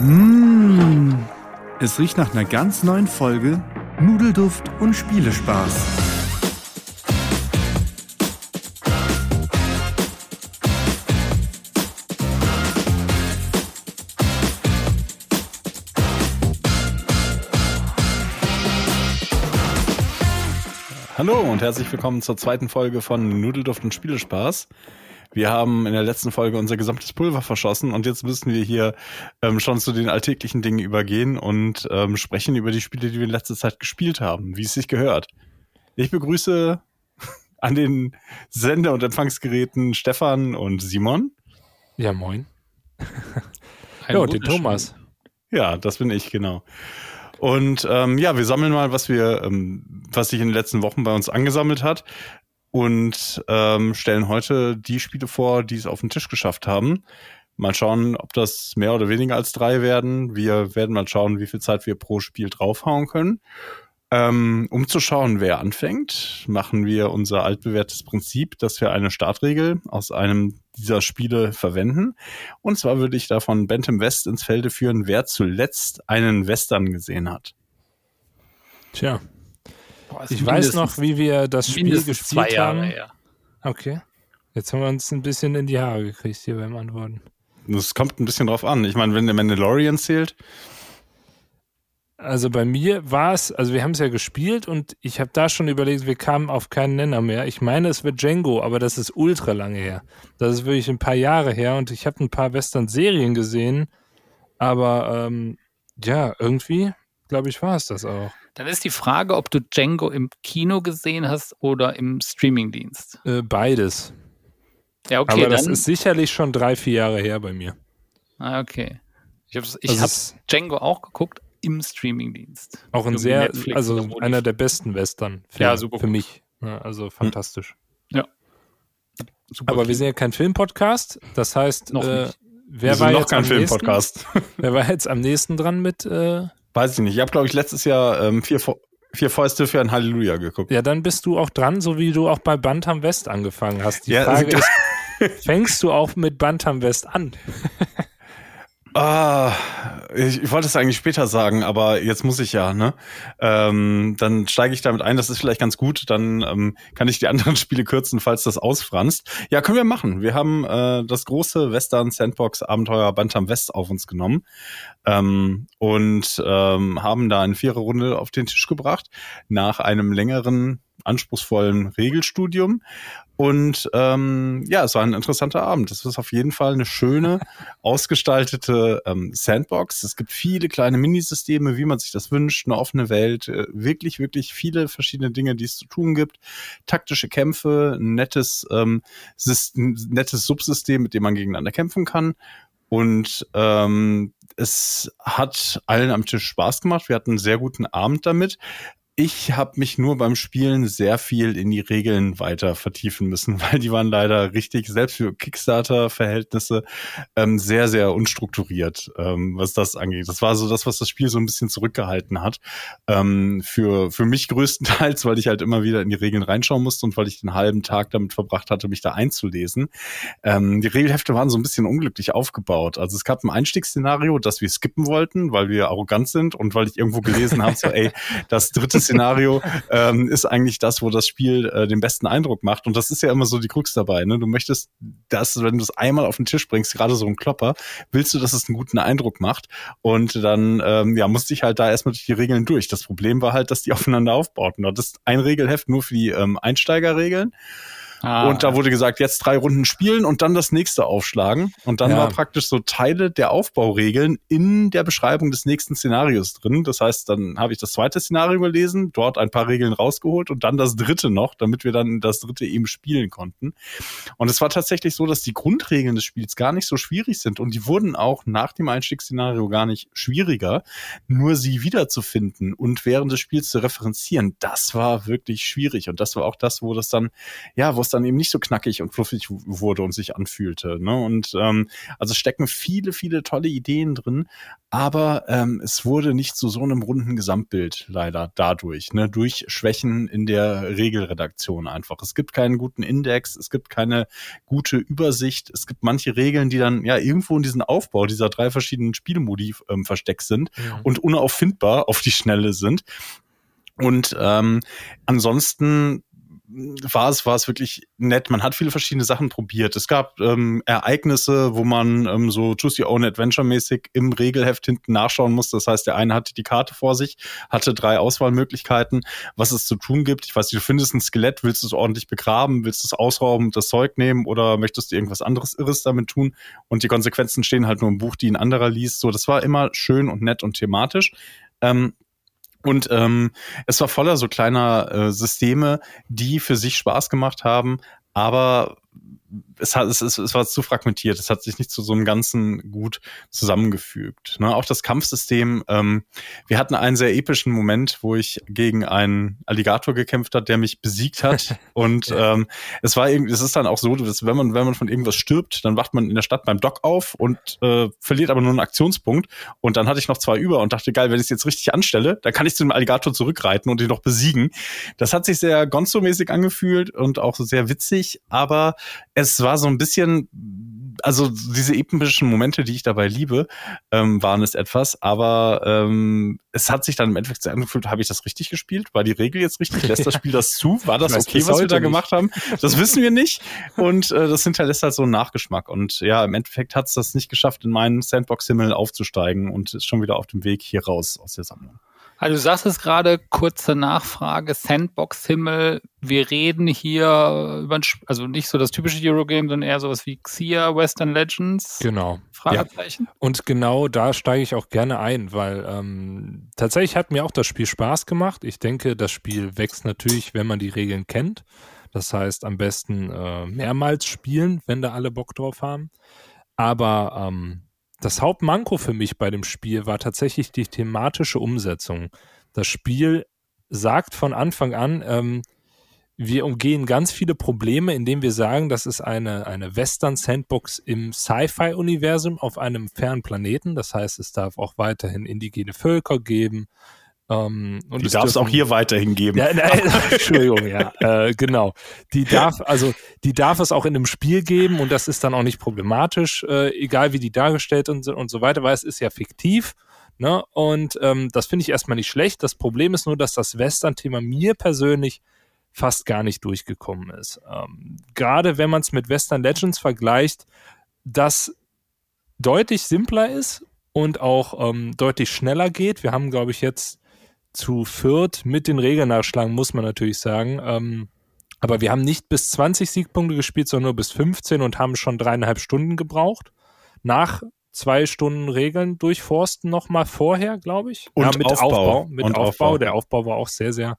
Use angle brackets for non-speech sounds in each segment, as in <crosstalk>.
Mmh, es riecht nach einer ganz neuen Folge Nudelduft und Spielespaß. Hallo und herzlich willkommen zur zweiten Folge von Nudelduft und Spielespaß. Wir haben in der letzten Folge unser gesamtes Pulver verschossen und jetzt müssen wir hier ähm, schon zu den alltäglichen Dingen übergehen und ähm, sprechen über die Spiele, die wir in letzter Zeit gespielt haben, wie es sich gehört. Ich begrüße <laughs> an den Sender- und Empfangsgeräten Stefan und Simon. Ja, moin. <laughs> ja, und den Thomas. Ja, das bin ich, genau. Und ähm, ja, wir sammeln mal, was wir, ähm, was sich in den letzten Wochen bei uns angesammelt hat und ähm, stellen heute die Spiele vor, die es auf den Tisch geschafft haben. Mal schauen, ob das mehr oder weniger als drei werden. Wir werden mal schauen, wie viel Zeit wir pro Spiel draufhauen können. Ähm, um zu schauen, wer anfängt, machen wir unser altbewährtes Prinzip, dass wir eine Startregel aus einem dieser Spiele verwenden. Und zwar würde ich davon Bentham West ins Felde führen, wer zuletzt einen Western gesehen hat. Tja, Boah, ich weiß noch, wie wir das Spiel gespielt zwei Jahre haben. Her. Okay. Jetzt haben wir uns ein bisschen in die Haare gekriegt hier beim Antworten. Das kommt ein bisschen drauf an. Ich meine, wenn der Mandalorian zählt. Also bei mir war es, also wir haben es ja gespielt und ich habe da schon überlegt, wir kamen auf keinen Nenner mehr. Ich meine, es wird Django, aber das ist ultra lange her. Das ist wirklich ein paar Jahre her und ich habe ein paar Western-Serien gesehen, aber ähm, ja, irgendwie, glaube ich, war es das auch. Dann ist die Frage, ob du Django im Kino gesehen hast oder im Streamingdienst. Äh, beides. Ja, okay. Aber das ist sicherlich schon drei, vier Jahre her bei mir. Ah, okay. Ich habe ich hab Django auch geguckt im Streamingdienst. Auch ein sehr, Netflix also einer der besten Western für, ja, super für mich. Ja, also hm. fantastisch. Ja. Super Aber wir sind ja kein Filmpodcast, das heißt, noch äh, wer war noch jetzt kein Filmpodcast? <laughs> wer war jetzt am nächsten dran mit äh, Weiß ich nicht. Ich habe, glaube ich, letztes Jahr ähm, vier, vier Fäuste für ein Halleluja geguckt. Ja, dann bist du auch dran, so wie du auch bei Bantam West angefangen hast. Die ja, Frage ist, <laughs> fängst du auch mit Bantam West an? Ah, ich, ich wollte es eigentlich später sagen, aber jetzt muss ich ja, ne? Ähm, dann steige ich damit ein, das ist vielleicht ganz gut, dann ähm, kann ich die <laughs> anderen Spiele kürzen, falls das ausfranst. Ja, können wir machen. Wir haben äh, das große Western Sandbox Abenteuer Bantam West auf uns genommen ähm, und ähm, haben da eine Viererrunde auf den Tisch gebracht nach einem längeren anspruchsvollen Regelstudium. Und ähm, ja, es war ein interessanter Abend. Es ist auf jeden Fall eine schöne, <laughs> ausgestaltete ähm, Sandbox. Es gibt viele kleine Minisysteme, wie man sich das wünscht, eine offene Welt, äh, wirklich, wirklich viele verschiedene Dinge, die es zu tun gibt. Taktische Kämpfe, ein nettes, ähm, System, nettes Subsystem, mit dem man gegeneinander kämpfen kann. Und ähm, es hat allen am Tisch Spaß gemacht. Wir hatten einen sehr guten Abend damit. Ich habe mich nur beim Spielen sehr viel in die Regeln weiter vertiefen müssen, <laughs> weil die waren leider richtig, selbst für Kickstarter-Verhältnisse, ähm, sehr, sehr unstrukturiert, ähm, was das angeht. Das war so das, was das Spiel so ein bisschen zurückgehalten hat. Ähm, für, für mich größtenteils, weil ich halt immer wieder in die Regeln reinschauen musste und weil ich den halben Tag damit verbracht hatte, mich da einzulesen. Ähm, die Regelhefte waren so ein bisschen unglücklich aufgebaut. Also es gab ein Einstiegsszenario, das wir skippen wollten, weil wir arrogant sind und weil ich irgendwo gelesen habe, so ey, das dritte <laughs> Szenario <laughs> ähm, ist eigentlich das, wo das Spiel äh, den besten Eindruck macht. Und das ist ja immer so die Krux dabei. Ne? Du möchtest, dass, wenn du es einmal auf den Tisch bringst, gerade so ein Klopper, willst du, dass es einen guten Eindruck macht. Und dann ähm, ja, musste ich halt da erstmal durch die Regeln durch. Das Problem war halt, dass die <laughs> aufeinander aufbauten. Das ist ein Regelheft nur für die ähm, Einsteigerregeln. Ah. Und da wurde gesagt, jetzt drei Runden spielen und dann das nächste aufschlagen. Und dann ja. war praktisch so Teile der Aufbauregeln in der Beschreibung des nächsten Szenarios drin. Das heißt, dann habe ich das zweite Szenario gelesen, dort ein paar Regeln rausgeholt und dann das dritte noch, damit wir dann das dritte eben spielen konnten. Und es war tatsächlich so, dass die Grundregeln des Spiels gar nicht so schwierig sind und die wurden auch nach dem Einstiegsszenario gar nicht schwieriger. Nur sie wiederzufinden und während des Spiels zu referenzieren, das war wirklich schwierig. Und das war auch das, wo das dann, ja, wo es dann eben nicht so knackig und fluffig wurde und sich anfühlte. Ne? Und ähm, also stecken viele, viele tolle Ideen drin, aber ähm, es wurde nicht zu so einem runden Gesamtbild leider dadurch, ne? durch Schwächen in der Regelredaktion einfach. Es gibt keinen guten Index, es gibt keine gute Übersicht, es gibt manche Regeln, die dann ja irgendwo in diesen Aufbau dieser drei verschiedenen Spielmodi ähm, versteckt sind mhm. und unauffindbar auf die Schnelle sind. Und ähm, ansonsten war es, war es wirklich nett. Man hat viele verschiedene Sachen probiert. Es gab ähm, Ereignisse, wo man ähm, so Choose Your Own Adventure mäßig im Regelheft hinten nachschauen musste. Das heißt, der eine hatte die Karte vor sich, hatte drei Auswahlmöglichkeiten, was es zu tun gibt. Ich weiß nicht, du findest ein Skelett, willst du es ordentlich begraben, willst du es ausrauben, das Zeug nehmen oder möchtest du irgendwas anderes Irres damit tun? Und die Konsequenzen stehen halt nur im Buch, die ein anderer liest. So, das war immer schön und nett und thematisch. Ähm, und ähm, es war voller so kleiner äh, Systeme, die für sich Spaß gemacht haben, aber es, hat, es, es, es war zu fragmentiert, es hat sich nicht zu so einem Ganzen gut zusammengefügt. Ne? Auch das Kampfsystem, ähm, wir hatten einen sehr epischen Moment, wo ich gegen einen Alligator gekämpft hat, der mich besiegt hat. <laughs> und ja. ähm, es war irgendwie, es ist dann auch so, dass wenn man, wenn man von irgendwas stirbt, dann wacht man in der Stadt beim Dock auf und äh, verliert aber nur einen Aktionspunkt. Und dann hatte ich noch zwei über und dachte, geil, wenn ich es jetzt richtig anstelle, dann kann ich zu dem Alligator zurückreiten und ihn noch besiegen. Das hat sich sehr Gonzo-mäßig angefühlt und auch sehr witzig, aber es war so ein bisschen, also diese epischen Momente, die ich dabei liebe, ähm, waren es etwas, aber ähm, es hat sich dann im Endeffekt so angefühlt, habe ich das richtig gespielt? War die Regel jetzt richtig? Lässt das Spiel <laughs> das zu? War das okay, was wir da nicht. gemacht haben? Das wissen wir nicht. Und äh, das hinterlässt halt so einen Nachgeschmack. Und ja, im Endeffekt hat es das nicht geschafft, in meinen Sandbox-Himmel aufzusteigen und ist schon wieder auf dem Weg hier raus aus der Sammlung. Also du sagst es gerade, kurze Nachfrage, Sandbox-Himmel. Wir reden hier über, ein, also nicht so das typische Eurogame, sondern eher sowas wie Xia, Western Legends. Genau. Fragezeichen. Ja. Und genau da steige ich auch gerne ein, weil ähm, tatsächlich hat mir auch das Spiel Spaß gemacht. Ich denke, das Spiel wächst natürlich, wenn man die Regeln kennt. Das heißt, am besten äh, mehrmals spielen, wenn da alle Bock drauf haben. Aber ähm, das Hauptmanko für mich bei dem Spiel war tatsächlich die thematische Umsetzung. Das Spiel sagt von Anfang an, ähm, wir umgehen ganz viele Probleme, indem wir sagen, das ist eine, eine Western-Sandbox im Sci-Fi-Universum auf einem fernen Planeten. Das heißt, es darf auch weiterhin indigene Völker geben. Ähm, die darf es auch hier weiterhin geben. Ja, nein, <laughs> <laughs> Entschuldigung, ja, äh, genau. Die darf, also die darf es auch in einem Spiel geben und das ist dann auch nicht problematisch, äh, egal wie die dargestellt und, und so weiter, weil es ist ja fiktiv. Ne? Und ähm, das finde ich erstmal nicht schlecht. Das Problem ist nur, dass das Western-Thema mir persönlich fast gar nicht durchgekommen ist. Ähm, Gerade wenn man es mit Western Legends vergleicht, das deutlich simpler ist und auch ähm, deutlich schneller geht. Wir haben, glaube ich, jetzt zu viert mit den Regeln nachschlagen, muss man natürlich sagen. Ähm, aber wir haben nicht bis 20 Siegpunkte gespielt, sondern nur bis 15 und haben schon dreieinhalb Stunden gebraucht. Nach zwei Stunden Regeln durchforsten nochmal vorher, glaube ich. Und ja, mit Aufbau. Aufbau mit Aufbau. Aufbau. Der Aufbau war auch sehr, sehr,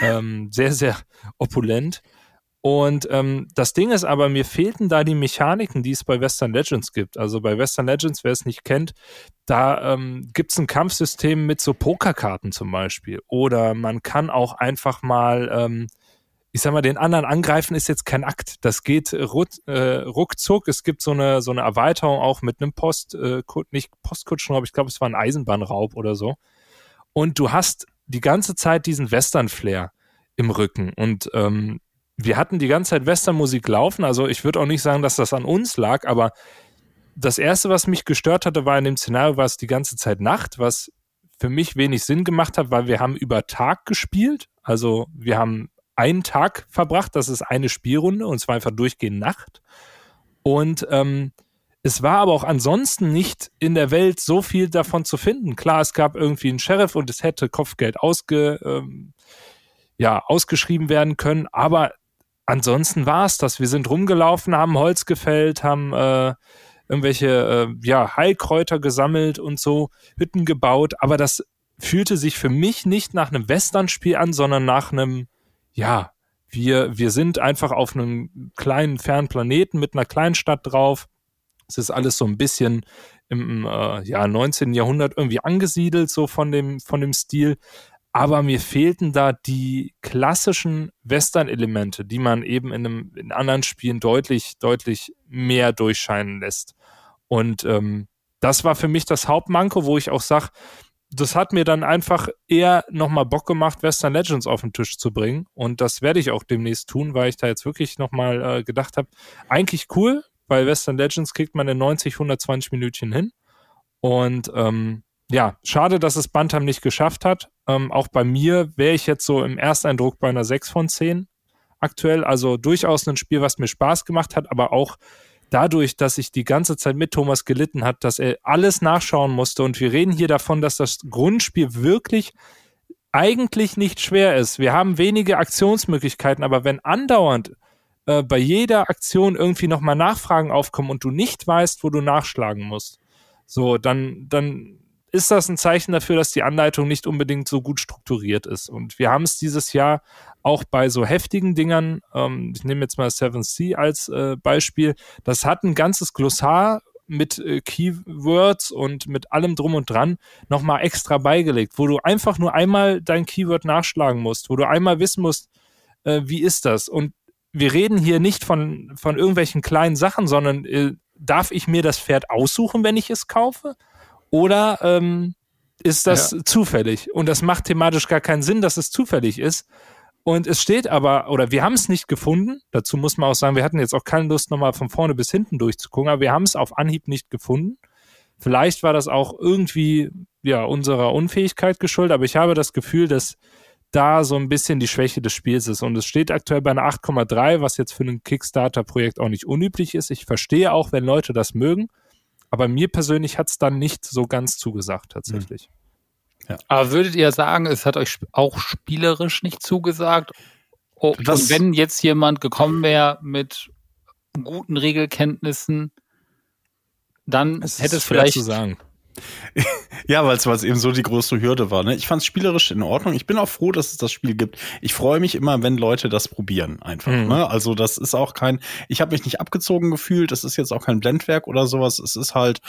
ähm, sehr, sehr opulent. Und ähm, das Ding ist aber, mir fehlten da die Mechaniken, die es bei Western Legends gibt. Also bei Western Legends, wer es nicht kennt, da ähm, gibt es ein Kampfsystem mit so Pokerkarten zum Beispiel. Oder man kann auch einfach mal, ähm, ich sag mal, den anderen angreifen ist jetzt kein Akt. Das geht ruck, äh, ruckzuck. Es gibt so eine, so eine Erweiterung auch mit einem Post, äh, nicht Postkutschen, aber ich glaube, es war ein Eisenbahnraub oder so. Und du hast die ganze Zeit diesen Western-Flair im Rücken. Und ähm, wir hatten die ganze Zeit Westernmusik laufen. Also ich würde auch nicht sagen, dass das an uns lag, aber das erste, was mich gestört hatte, war in dem Szenario, war es die ganze Zeit Nacht, was für mich wenig Sinn gemacht hat, weil wir haben über Tag gespielt. Also wir haben einen Tag verbracht, das ist eine Spielrunde und zwar einfach durchgehend Nacht. Und ähm, es war aber auch ansonsten nicht in der Welt so viel davon zu finden. Klar, es gab irgendwie einen Sheriff und es hätte Kopfgeld ausge, ähm, ja, ausgeschrieben werden können, aber ansonsten war es das. Wir sind rumgelaufen, haben Holz gefällt, haben äh, irgendwelche äh, ja, Heilkräuter gesammelt und so, Hütten gebaut, aber das fühlte sich für mich nicht nach einem Western-Spiel an, sondern nach einem, ja, wir, wir sind einfach auf einem kleinen, fernen Planeten mit einer kleinen Stadt drauf. Es ist alles so ein bisschen im äh, ja, 19. Jahrhundert irgendwie angesiedelt, so von dem, von dem Stil. Aber mir fehlten da die klassischen Western-Elemente, die man eben in, einem, in anderen Spielen deutlich, deutlich mehr durchscheinen lässt. Und ähm, das war für mich das Hauptmanko, wo ich auch sage, das hat mir dann einfach eher nochmal Bock gemacht, Western Legends auf den Tisch zu bringen. Und das werde ich auch demnächst tun, weil ich da jetzt wirklich nochmal äh, gedacht habe, eigentlich cool, weil Western Legends kriegt man in 90, 120 Minütchen hin. Und ähm, ja, schade, dass es Bantam nicht geschafft hat. Ähm, auch bei mir wäre ich jetzt so im Ersteindruck bei einer 6 von 10 aktuell. Also durchaus ein Spiel, was mir Spaß gemacht hat, aber auch dadurch, dass ich die ganze Zeit mit Thomas gelitten hat, dass er alles nachschauen musste. Und wir reden hier davon, dass das Grundspiel wirklich eigentlich nicht schwer ist. Wir haben wenige Aktionsmöglichkeiten, aber wenn andauernd äh, bei jeder Aktion irgendwie nochmal Nachfragen aufkommen und du nicht weißt, wo du nachschlagen musst, so, dann, dann ist das ein Zeichen dafür, dass die Anleitung nicht unbedingt so gut strukturiert ist. Und wir haben es dieses Jahr auch bei so heftigen Dingern, ähm, ich nehme jetzt mal Seven Sea als äh, Beispiel, das hat ein ganzes Glossar mit äh, Keywords und mit allem drum und dran nochmal extra beigelegt, wo du einfach nur einmal dein Keyword nachschlagen musst, wo du einmal wissen musst, äh, wie ist das? Und wir reden hier nicht von, von irgendwelchen kleinen Sachen, sondern äh, darf ich mir das Pferd aussuchen, wenn ich es kaufe? Oder ähm, ist das ja. zufällig? Und das macht thematisch gar keinen Sinn, dass es zufällig ist. Und es steht aber, oder wir haben es nicht gefunden. Dazu muss man auch sagen, wir hatten jetzt auch keine Lust, nochmal von vorne bis hinten durchzugucken, aber wir haben es auf Anhieb nicht gefunden. Vielleicht war das auch irgendwie ja unserer Unfähigkeit geschuldet, aber ich habe das Gefühl, dass da so ein bisschen die Schwäche des Spiels ist. Und es steht aktuell bei einer 8,3, was jetzt für ein Kickstarter-Projekt auch nicht unüblich ist. Ich verstehe auch, wenn Leute das mögen. Aber mir persönlich hat es dann nicht so ganz zugesagt, tatsächlich. Ja. Aber würdet ihr sagen, es hat euch auch spielerisch nicht zugesagt? Oh, und wenn jetzt jemand gekommen wäre mit guten Regelkenntnissen, dann es hätte es vielleicht. Ja, weil es eben so die größte Hürde war. Ne? Ich fand es spielerisch in Ordnung. Ich bin auch froh, dass es das Spiel gibt. Ich freue mich immer, wenn Leute das probieren, einfach. Mhm. Ne? Also das ist auch kein, ich habe mich nicht abgezogen gefühlt. Das ist jetzt auch kein Blendwerk oder sowas. Es ist halt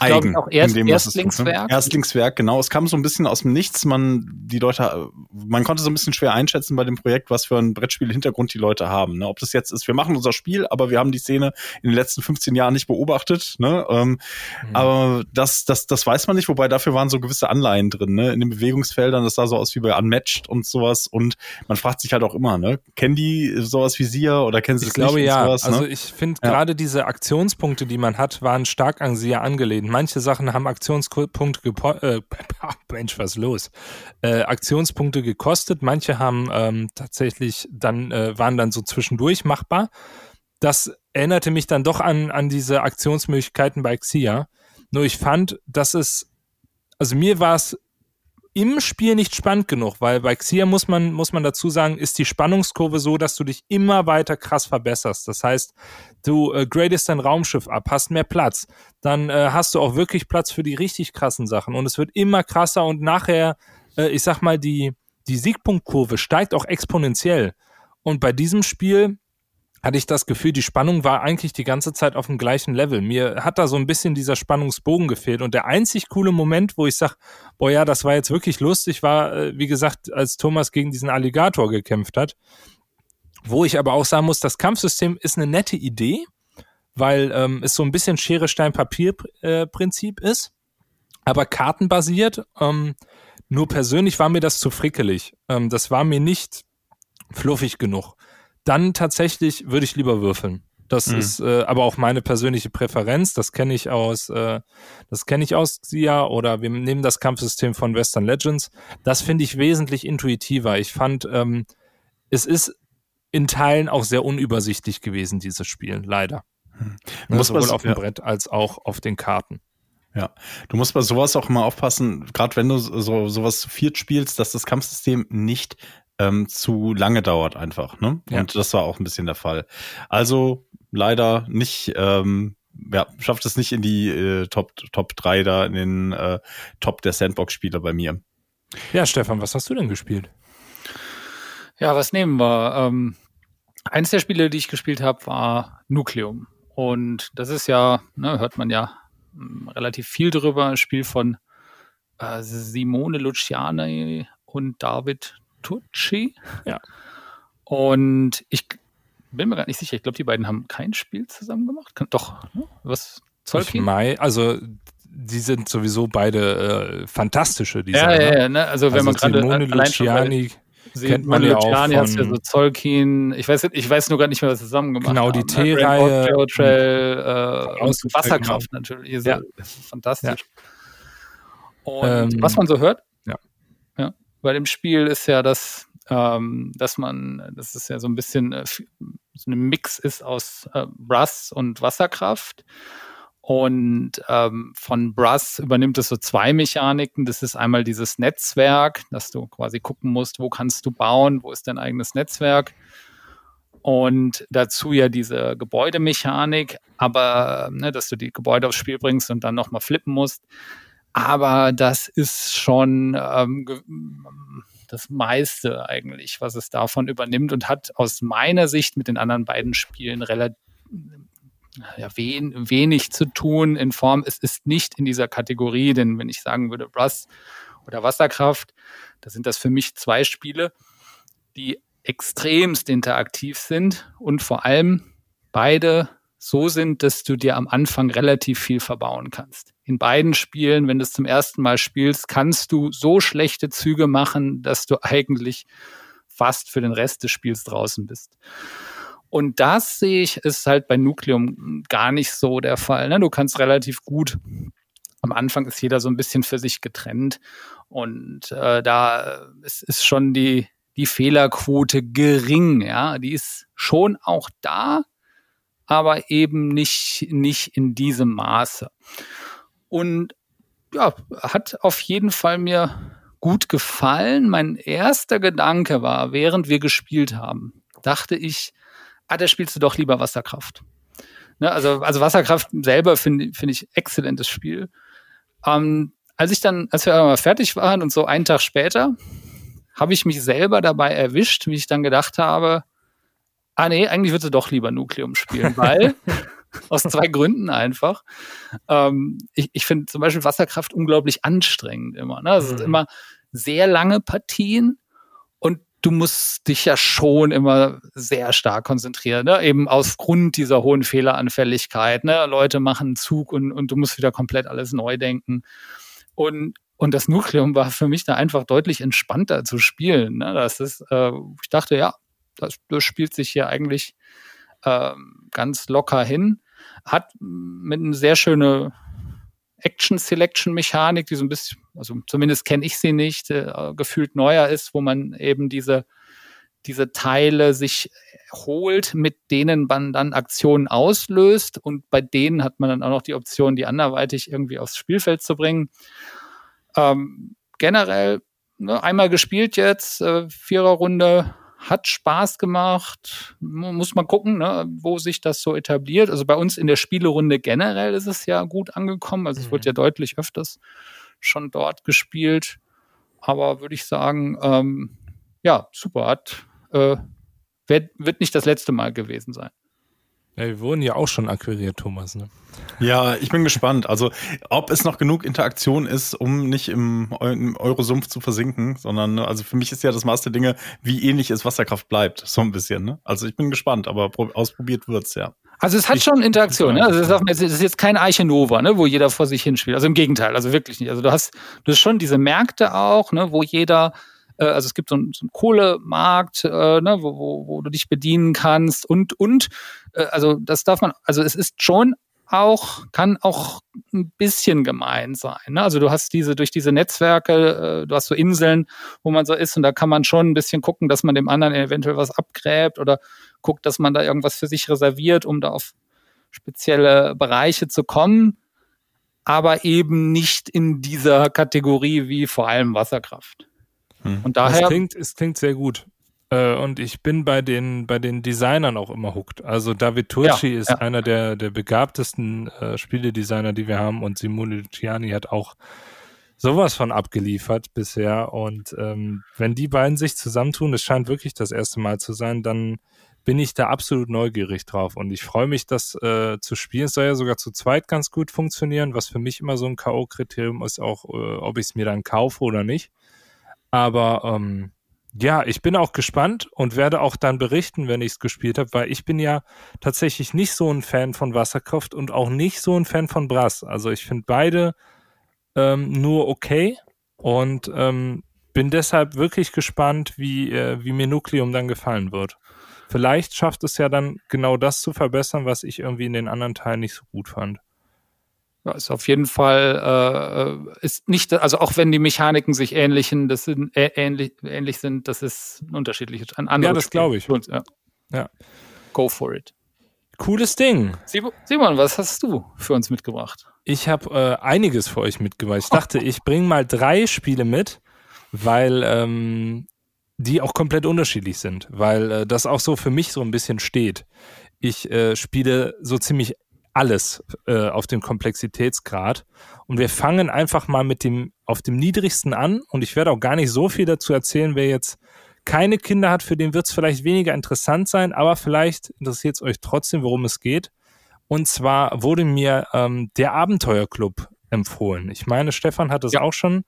eigen. Ich auch erst, dem, Erstlingswerk. Tut, ne? Erstlingswerk, genau. Es kam so ein bisschen aus dem Nichts. Man, die Leute, man konnte so ein bisschen schwer einschätzen bei dem Projekt, was für ein Brettspiel-Hintergrund die Leute haben. Ne? Ob das jetzt ist, wir machen unser Spiel, aber wir haben die Szene in den letzten 15 Jahren nicht beobachtet. Ne? Ähm, mhm. Aber das, das, das weiß man nicht, wobei dafür waren so gewisse Anleihen drin, ne? In den Bewegungsfeldern, das sah so aus wie bei Unmatched und sowas. Und man fragt sich halt auch immer, ne? Kennen die sowas wie Sia oder kennen sie ich es glaube, nicht? Ich glaube ja. Sowas, ne? Also ich finde ja. gerade diese Aktionspunkte, die man hat, waren stark an Sia angelehnt reden. Manche Sachen haben Aktionspunkte äh, <laughs> Mensch, was los? Äh, Aktionspunkte gekostet, manche haben ähm, tatsächlich dann, äh, waren dann so zwischendurch machbar. Das erinnerte mich dann doch an, an diese Aktionsmöglichkeiten bei Xia. Nur ich fand, dass es, also mir war es im Spiel nicht spannend genug, weil bei Xia muss man, muss man dazu sagen, ist die Spannungskurve so, dass du dich immer weiter krass verbesserst. Das heißt, du äh, gradest dein Raumschiff ab, hast mehr Platz, dann äh, hast du auch wirklich Platz für die richtig krassen Sachen und es wird immer krasser und nachher, äh, ich sag mal, die, die Siegpunktkurve steigt auch exponentiell. Und bei diesem Spiel hatte ich das Gefühl, die Spannung war eigentlich die ganze Zeit auf dem gleichen Level. Mir hat da so ein bisschen dieser Spannungsbogen gefehlt. Und der einzig coole Moment, wo ich sage, boah ja, das war jetzt wirklich lustig, war, äh, wie gesagt, als Thomas gegen diesen Alligator gekämpft hat. Wo ich aber auch sagen muss, das Kampfsystem ist eine nette Idee, weil ähm, es so ein bisschen Schere, Stein, Papier-Prinzip äh, ist, aber kartenbasiert. Ähm, nur persönlich war mir das zu frickelig. Ähm, das war mir nicht fluffig genug dann tatsächlich würde ich lieber würfeln. Das mhm. ist äh, aber auch meine persönliche Präferenz. Das kenne ich aus, äh, das kenne ich aus SIA oder wir nehmen das Kampfsystem von Western Legends. Das finde ich wesentlich intuitiver. Ich fand, ähm, es ist in Teilen auch sehr unübersichtlich gewesen, dieses Spiel, leider. Hm. Ne, sowohl was, auf dem ja. Brett als auch auf den Karten. Ja, du musst bei sowas auch immer aufpassen, gerade wenn du so sowas zu viert spielst, dass das Kampfsystem nicht ähm, zu lange dauert einfach. Ne? Ja. Und das war auch ein bisschen der Fall. Also leider nicht, ähm, ja, schafft es nicht in die äh, Top, Top 3 da, in den äh, Top der Sandbox-Spieler bei mir. Ja, Stefan, was hast du denn gespielt? Ja, was nehmen wir? Ähm, eins der Spiele, die ich gespielt habe, war Nucleum. Und das ist ja, ne, hört man ja mh, hm, relativ viel drüber, ein Spiel von äh, Simone Luciani und David Tucci. Ja. Und ich bin mir gar nicht sicher. Ich glaube, die beiden haben kein Spiel zusammen gemacht. Doch, ne? was Zolkin? Mai, also die sind sowieso beide äh, fantastische Designer. Ja, ja, ja. Ne? Also wenn also man gerade Luciani kennt man ja auch von, hast ja so Zolkin, ich weiß, ich weiß nur gar nicht mehr, was sie zusammen gemacht genau, haben. Genau, die ne? T-Reihe. Trail, äh, Wasserkraft genau. natürlich. Ja. Fantastisch. Ja. Und ähm, was man so hört, Bei dem Spiel ist ja das, ähm, dass man, das ist ja so ein bisschen äh, so ein Mix ist aus äh, Brass und Wasserkraft. Und ähm, von Brass übernimmt es so zwei Mechaniken. Das ist einmal dieses Netzwerk, dass du quasi gucken musst, wo kannst du bauen, wo ist dein eigenes Netzwerk. Und dazu ja diese Gebäudemechanik, aber ne, dass du die Gebäude aufs Spiel bringst und dann nochmal flippen musst. Aber das ist schon ähm, das meiste eigentlich, was es davon übernimmt und hat aus meiner Sicht mit den anderen beiden Spielen relativ ja, wen, wenig zu tun in Form, es ist nicht in dieser Kategorie, denn wenn ich sagen würde Brass oder Wasserkraft, da sind das für mich zwei Spiele, die extremst interaktiv sind und vor allem beide so sind, dass du dir am Anfang relativ viel verbauen kannst. In beiden Spielen, wenn du es zum ersten Mal spielst, kannst du so schlechte Züge machen, dass du <laughs> eigentlich fast für den Rest des Spiels draußen bist. Und das sehe ich, ist halt bei Nucleum gar nicht so der Fall. Ne? Du kannst relativ gut am Anfang ist jeder so ein bisschen für sich getrennt und äh, da ist, ist schon die, die Fehlerquote gering, ja. Die ist schon auch da, aber eben nicht, nicht in diesem Maße. Und ja, hat auf jeden Fall mir gut gefallen. Mein erster Gedanke war, während wir gespielt haben, dachte ich, ah, da spielst du doch lieber Wasserkraft. Ne, also, also Wasserkraft selber finde find ich exzellentes Spiel. Ähm, als ich dann, als wir mal fertig waren und so einen Tag später, habe ich mich selber dabei erwischt, wie ich dann gedacht habe, ah nee, eigentlich würde du doch lieber Nukleum spielen, <laughs> weil <laughs> aus zwei Gründen einfach. Ähm, ich ich finde zum Beispiel Wasserkraft unglaublich anstrengend immer. Ne? Es mhm. ist immer sehr lange Partien du musst dich ja schon immer sehr stark konzentrieren, ne? eben aus Grund dieser hohen Fehleranfälligkeit. Ne? Leute machen einen Zug und, und du musst wieder komplett alles neu denken. Und, und das Nukleum war für mich da einfach deutlich entspannter zu spielen. Ne? Das ist, äh, ich dachte, ja, das, das spielt sich hier eigentlich äh, ganz locker hin. Hat mit einem sehr schöne Action-Selection-Mechanik, die so ein bisschen, also zumindest kenne ich sie nicht, äh, gefühlt neuer ist, wo man eben diese, diese Teile sich holt, mit denen man dann Aktionen auslöst und bei denen hat man dann auch noch die Option, die anderweitig irgendwie aufs Spielfeld zu bringen. Ähm, generell ne, einmal gespielt jetzt, äh, Viererrunde, hat Spaß gemacht. Muss man gucken, ne, wo sich das so etabliert. Also bei uns in der Spielerunde generell ist es ja gut angekommen. Also mhm. es wird mhm. ja deutlich öfters schon dort gespielt. Aber würde ich sagen, ähm, ja, super. Hat, äh, wird, wird nicht das letzte Mal gewesen sein. Ja, wir wurden ja auch schon akquiriert, Thomas. Ne? Ja, ich bin gespannt. Also, ob es noch genug Interaktion ist, um nicht im, im Eurosumpf zu versinken, sondern, ne, also für mich ist ja das Maß der Dinge, wie ähnlich es Wasserkraft bleibt, so ein bisschen. Ne? Also, ich bin gespannt, aber ausprobiert wird's ja. Also es hat ich, schon Interaktion, ne? Also es ist, jetzt kein Arche Nova, ne, wo jeder vor sich hinspielt. Also im Gegenteil, also wirklich nicht. Also du hast, du hast schon diese Märkte auch, ne, wo jeder äh, also es gibt so einen, so einen Kohlemarkt, äh, ne, wo, wo, wo du dich bedienen kannst und und äh, also das darf man, also es ist schon auch, kann auch ein bisschen gemein sein. Ne? Also du hast diese, durch diese Netzwerke, äh, du hast so Inseln, wo man so ist und da kann man schon ein bisschen gucken, dass man dem anderen eventuell was abgräbt oder guckt, dass man da irgendwas für sich reserviert, um da auf spezielle Bereiche zu kommen, aber eben nicht in dieser Kategorie wie vor allem Wasserkraft. Hm. Und daher. Es klingt, es klingt sehr gut. Äh, und ich bin bei den, bei den Designern auch immer hooked. Also David Turci ja, ist ja. einer der, der begabtesten äh, Spieledesigner, die wir haben. Und Simone Luciani hat auch sowas von abgeliefert bisher. Und ähm, wenn die beiden sich zusammentun, es scheint wirklich das erste Mal zu sein, dann bin ich da absolut neugierig drauf. Und ich freue mich, das äh, zu spielen. Es soll ja sogar zu zweit ganz gut funktionieren, was für mich immer so ein K.O.-Kriterium ist, auch äh, ob ich es mir dann kaufe oder nicht. Aber ähm, ja, ich bin auch gespannt und werde auch dann berichten, wenn ich es gespielt habe, weil ich bin ja tatsächlich nicht so ein Fan von Wasserkraft und auch nicht so ein Fan von Brass. Also ich finde beide ähm, nur okay und ähm, bin deshalb wirklich gespannt, wie, äh, wie mir Nukleum dann gefallen wird. Vielleicht schafft es ja dann genau das zu verbessern, was ich irgendwie in den anderen Teilen nicht so gut fand. Ja, ist auf jeden Fall äh, ist nicht, also auch wenn die Mechaniken sich ähnlichen, das sind äh, ähnlich, ähnlich sind, das ist ein unterschiedliches, ein anderes. Ja, das glaube ich. Ja. ja. Go for it. Cooles Ding. Simon, was hast du für uns mitgebracht? Ich habe äh, einiges für euch mitgebracht. Ich dachte, <laughs> ich bringe mal drei Spiele mit, weil ähm, die auch komplett unterschiedlich sind, weil äh, das auch so für mich so ein bisschen steht. Ich äh, spiele so ziemlich alles äh, auf dem Komplexitätsgrad. Und wir fangen einfach mal mit dem auf dem niedrigsten an. Und ich werde auch gar nicht so viel dazu erzählen, wer jetzt keine Kinder hat, für den wird es vielleicht weniger interessant sein, aber vielleicht interessiert es euch trotzdem, worum es geht. Und zwar wurde mir ähm, der Abenteuerclub empfohlen. Ich meine, Stefan hat es ja. auch schon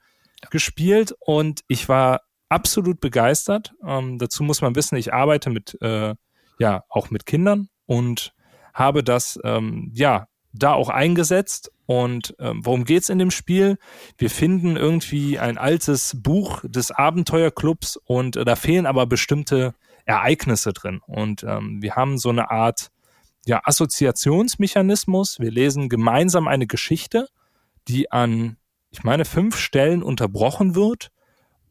gespielt und ich war absolut begeistert. Ähm, dazu muss man wissen, ich arbeite mit, äh, ja, auch mit Kindern und habe das ähm, ja da auch eingesetzt. Und ähm, worum geht's in dem Spiel? Wir finden irgendwie ein altes Buch des Abenteuerclubs und äh, da fehlen aber bestimmte Ereignisse drin. Und ähm, wir haben so eine Art ja, Assoziationsmechanismus. Wir lesen gemeinsam eine Geschichte, die an, ich meine, fünf Stellen unterbrochen wird,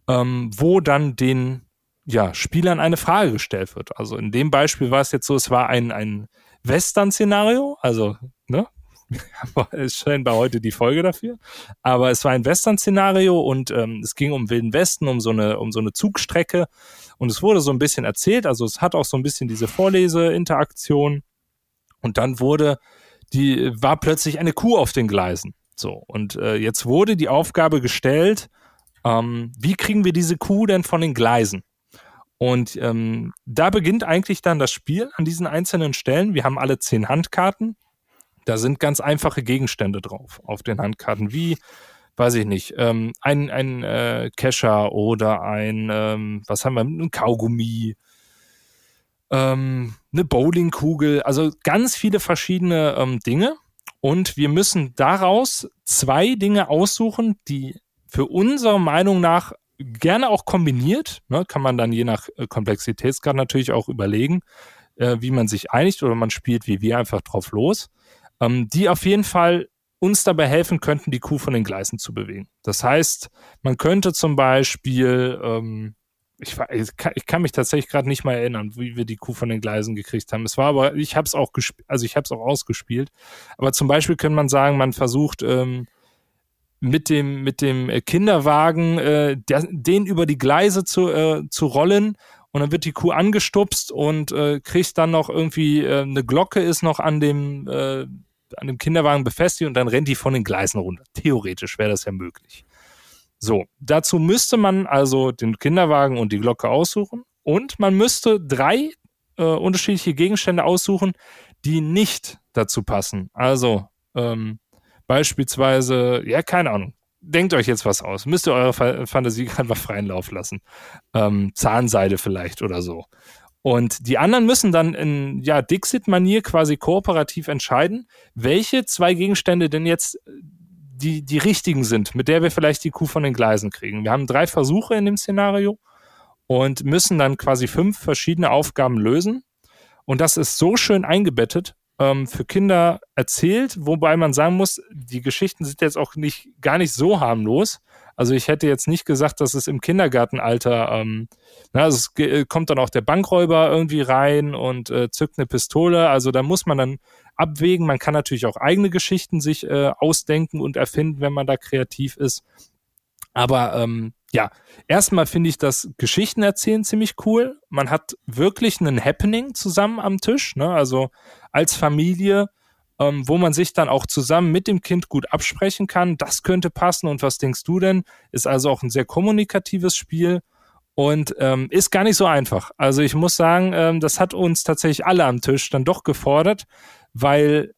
ähm, wo dann den ja, Spielern eine Frage gestellt wird. Also in dem Beispiel war es jetzt so, es war ein, ein Western-Szenario, also, ne? <laughs> ist scheinbar heute die Folge dafür. Aber es war ein Western-Szenario und ähm, es ging um Wilden Westen, um so eine, um so eine Zugstrecke. Und es wurde so ein bisschen erzählt, also es hat auch so ein bisschen diese Vorleseinteraktion. Und dann wurde die, war plötzlich eine Kuh auf den Gleisen. So. Und äh, jetzt wurde die Aufgabe gestellt, ähm, wie kriegen wir diese Kuh denn von den Gleisen? Und ähm, da beginnt eigentlich dann das Spiel an diesen einzelnen Stellen. Wir haben alle zehn Handkarten. Da sind ganz einfache Gegenstände drauf auf den Handkarten, wie, weiß ich nicht, ähm, ein, ein äh, Kescher oder ein, ähm, was haben wir, ein Kaugummi, ähm, eine Bowlingkugel, also ganz viele verschiedene ähm, Dinge. Und wir müssen daraus zwei Dinge aussuchen, die für unsere Meinung nach gerne auch kombiniert, ne, kann man dann je nach äh, Komplexitätsgrad natürlich auch überlegen, äh, wie man sich einigt oder man spielt wie wir einfach drauf los, ähm, die auf jeden Fall uns dabei helfen könnten, die Kuh von den Gleisen zu bewegen. Das heißt, man könnte zum Beispiel, ähm, ich, ich, kann, ich, kann, mich tatsächlich gerade nicht mal erinnern, wie wir die Kuh von den Gleisen gekriegt haben. Es war aber, ich habe es auch gespielt, also ich habe es auch ausgespielt. Aber zum Beispiel könnte man sagen, man versucht ähm, mit dem, mit dem Kinderwagen äh, der, den über die Gleise zu, äh, zu rollen und dann wird die Kuh angestupst und äh, kriegt dann noch irgendwie äh, eine Glocke ist noch an dem äh, an dem Kinderwagen befestigt und dann rennt die von den Gleisen runter. Theoretisch wäre das ja möglich. So, dazu müsste man also den Kinderwagen und die Glocke aussuchen und man müsste drei äh, unterschiedliche Gegenstände aussuchen, die nicht dazu passen. Also ähm, Beispielsweise, ja, keine Ahnung. Denkt euch jetzt was aus. Müsst ihr eure Fantasie <laughs> mal freien Lauf lassen. Ähm, Zahnseide vielleicht oder so. Und die anderen müssen dann in ja, Dixit-Manier quasi kooperativ entscheiden, welche zwei Gegenstände denn jetzt die, die richtigen sind, mit der wir vielleicht die Kuh von den Gleisen kriegen. Wir haben drei Versuche in dem Szenario und müssen dann quasi fünf verschiedene Aufgaben lösen. Und das ist so schön eingebettet, ähm, für Kinder erzählt, wobei man sagen muss, die Geschichten sind jetzt auch nicht gar nicht so harmlos. Also ich hätte jetzt nicht gesagt, dass es im Kindergartenalter, ähm, na, also es kommt dann auch der Bankräuber irgendwie rein und äh, zückt eine Pistole. Also da muss man dann abwägen. Man kann natürlich auch eigene Geschichten sich äh, ausdenken und erfinden, wenn man da kreativ ist. Aber ähm, ja, erstmal finde ich das Geschichten erzählen ziemlich cool. Man hat wirklich einen Happening zusammen am Tisch, ne? also als Familie, ähm, wo man sich dann auch zusammen mit dem Kind gut absprechen kann. Das könnte passen und was denkst du denn? Ist also auch ein sehr kommunikatives Spiel und ähm, ist gar nicht so einfach. Also ich muss sagen, ähm, das hat uns tatsächlich alle am Tisch dann doch gefordert, weil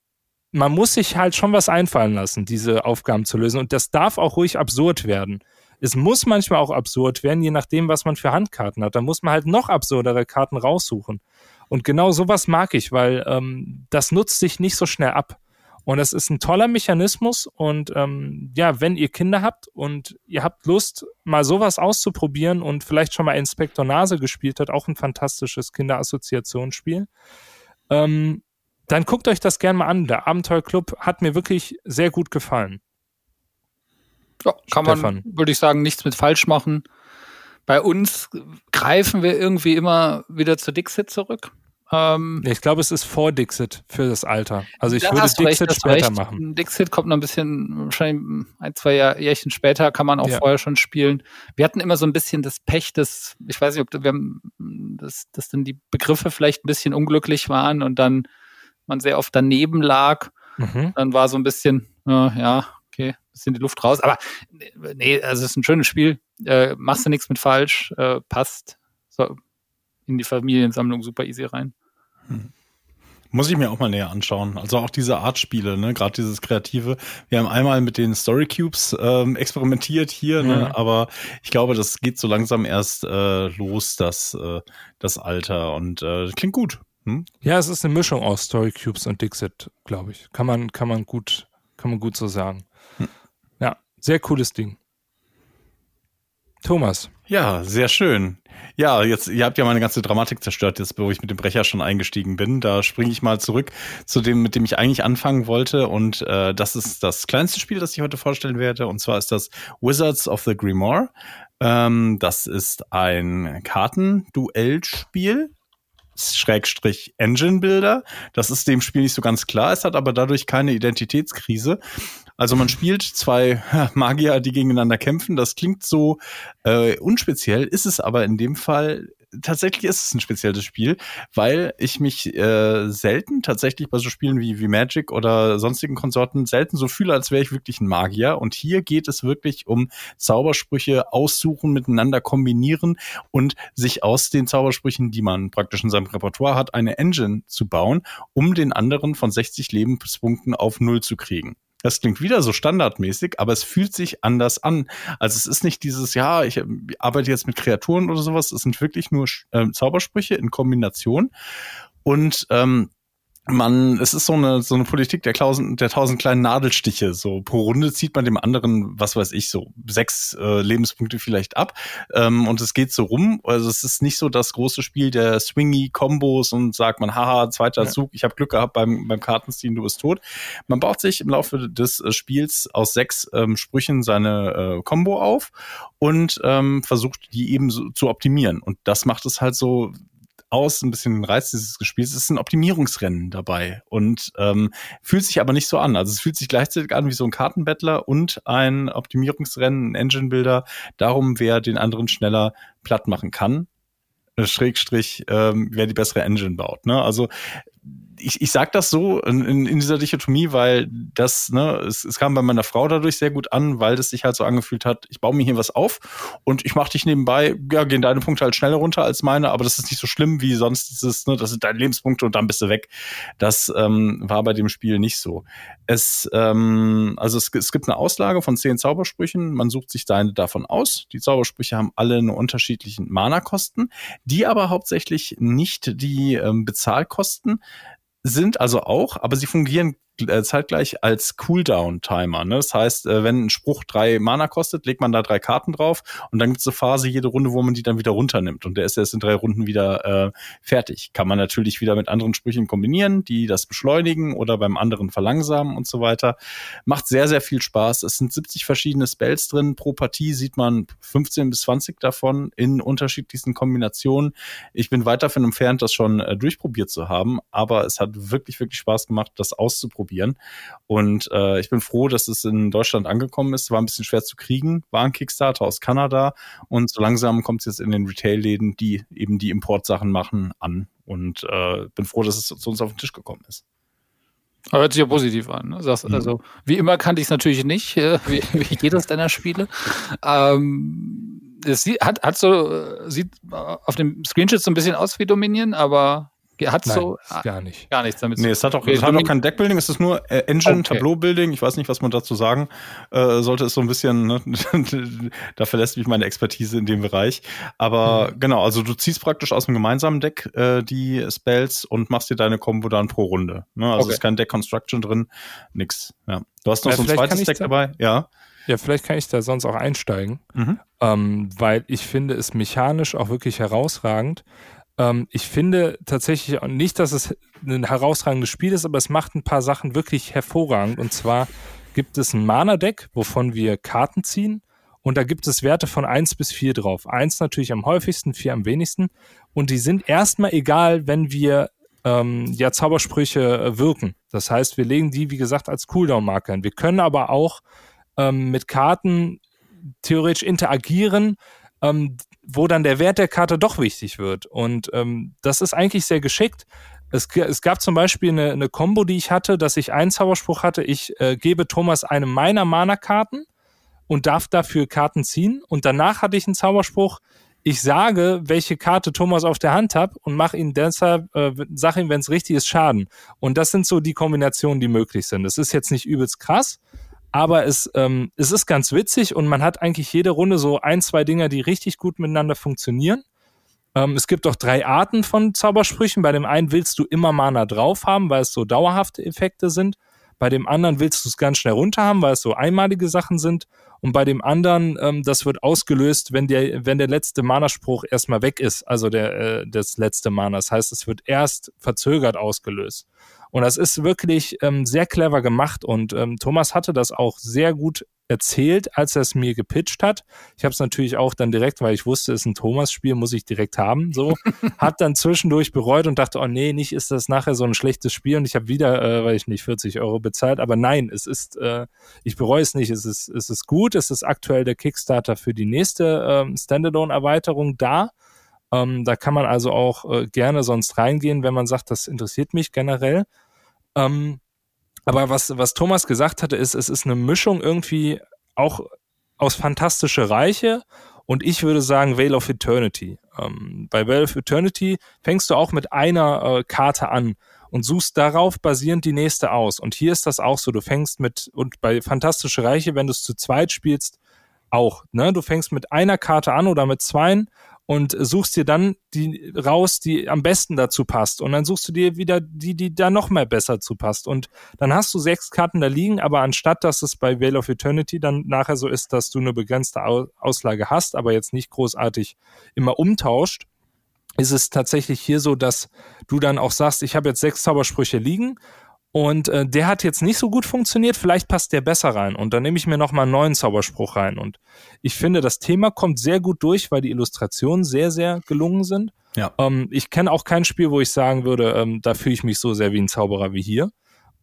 man muss sich halt schon was einfallen lassen, diese Aufgaben zu lösen. Und das darf auch ruhig absurd werden. Es muss manchmal auch absurd werden, je nachdem, was man für Handkarten hat. Da muss man halt noch absurdere Karten raussuchen. Und genau sowas mag ich, weil ähm, das nutzt sich nicht so schnell ab. Und das ist ein toller Mechanismus. Und ähm, ja, wenn ihr Kinder habt und ihr habt Lust, mal sowas auszuprobieren und vielleicht schon mal Inspektor Nase gespielt hat, auch ein fantastisches Kinderassoziationsspiel, ähm, dann guckt euch das gerne mal an. Der Abenteuerclub hat mir wirklich sehr gut gefallen. Ja, kann Stefan. man, würde ich sagen, nichts mit falsch machen. Bei uns greifen wir irgendwie immer wieder zu Dixit zurück. Ähm, ich glaube, es ist vor Dixit für das Alter. Also ich würde Dixit recht, später machen. Dixit kommt noch ein bisschen, wahrscheinlich ein, zwei Jahr, Jährchen später kann man auch ja. vorher schon spielen. Wir hatten immer so ein bisschen das Pech, dass, ich weiß nicht, ob wir haben, dass, dass dann die Begriffe vielleicht ein bisschen unglücklich waren und dann man sehr oft daneben lag. Mhm. Dann war so ein bisschen, äh, ja, okay, bisschen die Luft raus. Aber nee, also es ist ein schönes Spiel. Äh, machst du nichts mit falsch, äh, passt. So, in die Familiensammlung super easy rein. Hm. Muss ich mir auch mal näher anschauen. Also auch diese Art Spiele, ne? gerade dieses Kreative. Wir haben einmal mit den Story Cubes ähm, experimentiert hier, ne? mhm. ne? aber ich glaube, das geht so langsam erst äh, los, das, äh, das Alter. Und äh, klingt gut. Hm? Ja, es ist eine Mischung aus Story Cubes und Dixit, glaube ich. Kann man, kann man gut, kann man gut so sagen. Hm. Sehr cooles Ding. Thomas. Ja, sehr schön. Ja, jetzt, ihr habt ja meine ganze Dramatik zerstört, jetzt, wo ich mit dem Brecher schon eingestiegen bin. Da springe ich mal zurück zu dem, mit dem ich eigentlich anfangen wollte. Und äh, das ist das kleinste Spiel, das ich heute vorstellen werde. Und zwar ist das Wizards of the Grimoire. Ähm, das ist ein Kartenduellspiel. Schrägstrich Engine Builder. Das ist dem Spiel nicht so ganz klar. Es hat aber dadurch keine Identitätskrise. Also man spielt zwei <laughs> Magier, die gegeneinander kämpfen. Das klingt so äh, unspeziell, ist es aber in dem Fall tatsächlich ist es ein spezielles Spiel, weil ich mich äh, selten tatsächlich bei so Spielen wie, wie Magic oder sonstigen Konsorten selten so fühle, als wäre ich wirklich ein Magier. Und hier geht es wirklich um Zaubersprüche aussuchen, miteinander kombinieren und sich aus den Zaubersprüchen, die man praktisch in seinem Repertoire hat, eine Engine zu bauen, um den anderen von 60 Lebenspunkten auf Null zu kriegen. Das klingt wieder so standardmäßig, aber es fühlt sich anders an. Also es ist nicht dieses, ja, ich arbeite jetzt mit Kreaturen oder sowas. Es sind wirklich nur äh, Zaubersprüche in Kombination. Und ähm, man, es ist so eine, so eine Politik der, tausend, der tausend kleinen Nadelstiche. So pro Runde zieht man dem anderen, was weiß ich, so sechs äh, Lebenspunkte vielleicht ab. Ähm, und es geht so rum. Also es ist nicht so das große Spiel der Swingy-Kombos und sagt man, haha, zweiter ja. Zug, ich habe Glück gehabt beim, beim Kartenziehen, du bist tot. Man baut sich im Laufe des äh, Spiels aus sechs ähm, Sprüchen seine äh, Combo auf und ähm, versucht, die eben so zu optimieren. Und das macht es halt so aus, ein bisschen den Reiz dieses Spiels. Es ist ein Optimierungsrennen dabei und ähm, fühlt sich aber nicht so an. Also es fühlt sich gleichzeitig an wie so ein Kartenbettler und ein Optimierungsrennen, ein Engine-Builder, darum, wer den anderen schneller platt machen kann. Äh, Schrägstrich, ähm, wer die bessere Engine baut. Ne? Also ich, ich sage das so in, in, dieser Dichotomie, weil das, ne, es, es kam bei meiner Frau dadurch sehr gut an, weil das sich halt so angefühlt hat, ich baue mir hier was auf und ich mache dich nebenbei, ja, gehen deine Punkte halt schneller runter als meine, aber das ist nicht so schlimm wie sonst dieses, ne, das sind deine Lebenspunkte und dann bist du weg. Das ähm, war bei dem Spiel nicht so. Es, ähm, also es, es gibt eine Auslage von zehn Zaubersprüchen, man sucht sich deine davon aus. Die Zaubersprüche haben alle eine unterschiedlichen Mana-Kosten, die aber hauptsächlich nicht die ähm, Bezahlkosten sind also auch, aber sie fungieren äh, zeitgleich als Cooldown-Timer. Ne? Das heißt, äh, wenn ein Spruch drei Mana kostet, legt man da drei Karten drauf und dann gibt es eine Phase jede Runde, wo man die dann wieder runternimmt. Und der ist erst in drei Runden wieder äh, fertig. Kann man natürlich wieder mit anderen Sprüchen kombinieren, die das beschleunigen oder beim anderen verlangsamen und so weiter. Macht sehr, sehr viel Spaß. Es sind 70 verschiedene Spells drin. Pro Partie sieht man 15 bis 20 davon in unterschiedlichsten Kombinationen. Ich bin weit davon entfernt, das schon äh, durchprobiert zu haben, aber es hat wirklich, wirklich Spaß gemacht, das auszuprobieren ausprobieren. Und äh, ich bin froh, dass es in Deutschland angekommen ist. War ein bisschen schwer zu kriegen, war ein Kickstarter aus Kanada und so langsam kommt es jetzt in den Retail-Läden, die eben die Importsachen machen, an. Und äh, bin froh, dass es zu uns auf den Tisch gekommen ist. Aber hört sich ja positiv an. Ne? Sagst, mhm. Also, wie immer kannte ich es natürlich nicht, äh, <laughs> wie, wie jedes deiner Spiele. Ähm, es sieht, hat, hat so, äh, sieht auf dem Screenshot so ein bisschen aus wie Dominion, aber Hat so gar nicht. gar nichts damit Nee, es hat auch, es hat auch kein Deckbuilding, es ist nur äh, Engine, Okay. Tableau-Building. Ich weiß nicht, was man dazu sagen äh, sollte. Ist so ein bisschen, ne, <laughs> da verlässt mich meine Expertise in dem Bereich. Aber Mhm. genau, also du ziehst praktisch aus dem gemeinsamen Deck äh, die Spells und machst dir deine Combo dann pro Runde. Ne? Also Okay. ist kein Deck Construction drin, nix. Ja. Du hast noch Ja, so ein zweites Deck da- dabei, ja. Ja, vielleicht kann ich da sonst auch einsteigen, Mhm. ähm, weil ich finde es mechanisch auch wirklich herausragend. Ähm, ich finde tatsächlich nicht, dass es ein herausragendes Spiel ist, aber es macht ein paar Sachen wirklich hervorragend. Und zwar gibt es ein Mana-Deck, wovon wir Karten ziehen. Und da gibt es Werte von 1 bis 4 drauf. 1 natürlich am häufigsten, 4 am wenigsten. Und die sind erstmal egal, wenn wir ähm, ja Zaubersprüche äh, wirken. Das heißt, wir legen die, wie gesagt, als Cooldown-Marker hin. Wir können aber auch ähm, mit Karten theoretisch interagieren, ähm, wo dann der Wert der Karte doch wichtig wird. Und ähm, das ist eigentlich sehr geschickt. Es, es gab zum Beispiel eine, eine Combo, die ich hatte, dass ich einen Zauberspruch hatte, ich äh, gebe Thomas eine meiner Mana-Karten und darf dafür Karten ziehen. Und danach hatte ich einen Zauberspruch, ich sage, welche Karte Thomas auf der Hand hat und mache ihn deshalb, äh, sag ihm, wenn es richtig ist, Schaden. Und das sind so die Kombinationen, die möglich sind. Es ist jetzt nicht übelst krass, aber es, ähm, es ist ganz witzig und man hat eigentlich jede Runde so ein, zwei Dinger, die richtig gut miteinander funktionieren. Ähm, es gibt auch drei Arten von Zaubersprüchen. Bei dem einen willst du immer Mana drauf haben, weil es so dauerhafte Effekte sind. Bei dem anderen willst du es ganz schnell runter haben, weil es so einmalige Sachen sind. Und bei dem anderen, ähm, das wird ausgelöst, wenn der, wenn der letzte Mana-Spruch erstmal weg ist, also der, äh, das letzte Mana. Das heißt, es wird erst verzögert ausgelöst. Und das ist wirklich ähm, sehr clever gemacht und ähm, Thomas hatte das auch sehr gut erzählt, als er es mir gepitcht hat. Ich habe es natürlich auch dann direkt, weil ich wusste, es ist ein Thomas-Spiel, muss ich direkt haben. So, <laughs> hab dann zwischendurch bereut und dachte, oh nee, nicht ist das nachher so ein schlechtes Spiel und ich habe wieder, äh, weil ich nicht 40 Euro bezahlt. Aber nein, es ist, äh, ich bereue es nicht. Es ist, es ist gut. Es ist aktuell der Kickstarter für die nächste ähm, Standalone-Erweiterung da. Ähm, da kann man also auch äh, gerne sonst reingehen, wenn man sagt, das interessiert mich generell. Ähm, aber was, was Thomas gesagt hatte, ist, es ist eine Mischung irgendwie auch aus Fantastische Reiche und ich würde sagen Veil of Eternity. Ähm, bei Veil of Eternity fängst du auch mit einer äh, Karte an und suchst darauf basierend die nächste aus. Und hier ist das auch so. Du fängst mit, und bei Fantastische Reiche, wenn du es zu zweit spielst, auch. Ne? Du fängst mit einer Karte an oder mit zweien und suchst dir dann die raus, die am besten dazu passt. Und dann suchst du dir wieder die, die da noch mehr besser zu passt. Und dann hast du sechs Karten da liegen, aber anstatt, dass es bei Veil of Eternity dann nachher so ist, dass du eine begrenzte Au- Auslage hast, aber jetzt nicht großartig immer umtauscht, ist es tatsächlich hier so, dass du dann auch sagst, ich habe jetzt sechs Zaubersprüche liegen und äh, der hat jetzt nicht so gut funktioniert, vielleicht passt der besser rein und dann nehme ich mir nochmal einen neuen Zauberspruch rein und ich finde, das Thema kommt sehr gut durch, weil die Illustrationen sehr, sehr gelungen sind. Ja. Ähm, ich kenne auch kein Spiel, wo ich sagen würde, ähm, da fühle ich mich so sehr wie ein Zauberer wie hier.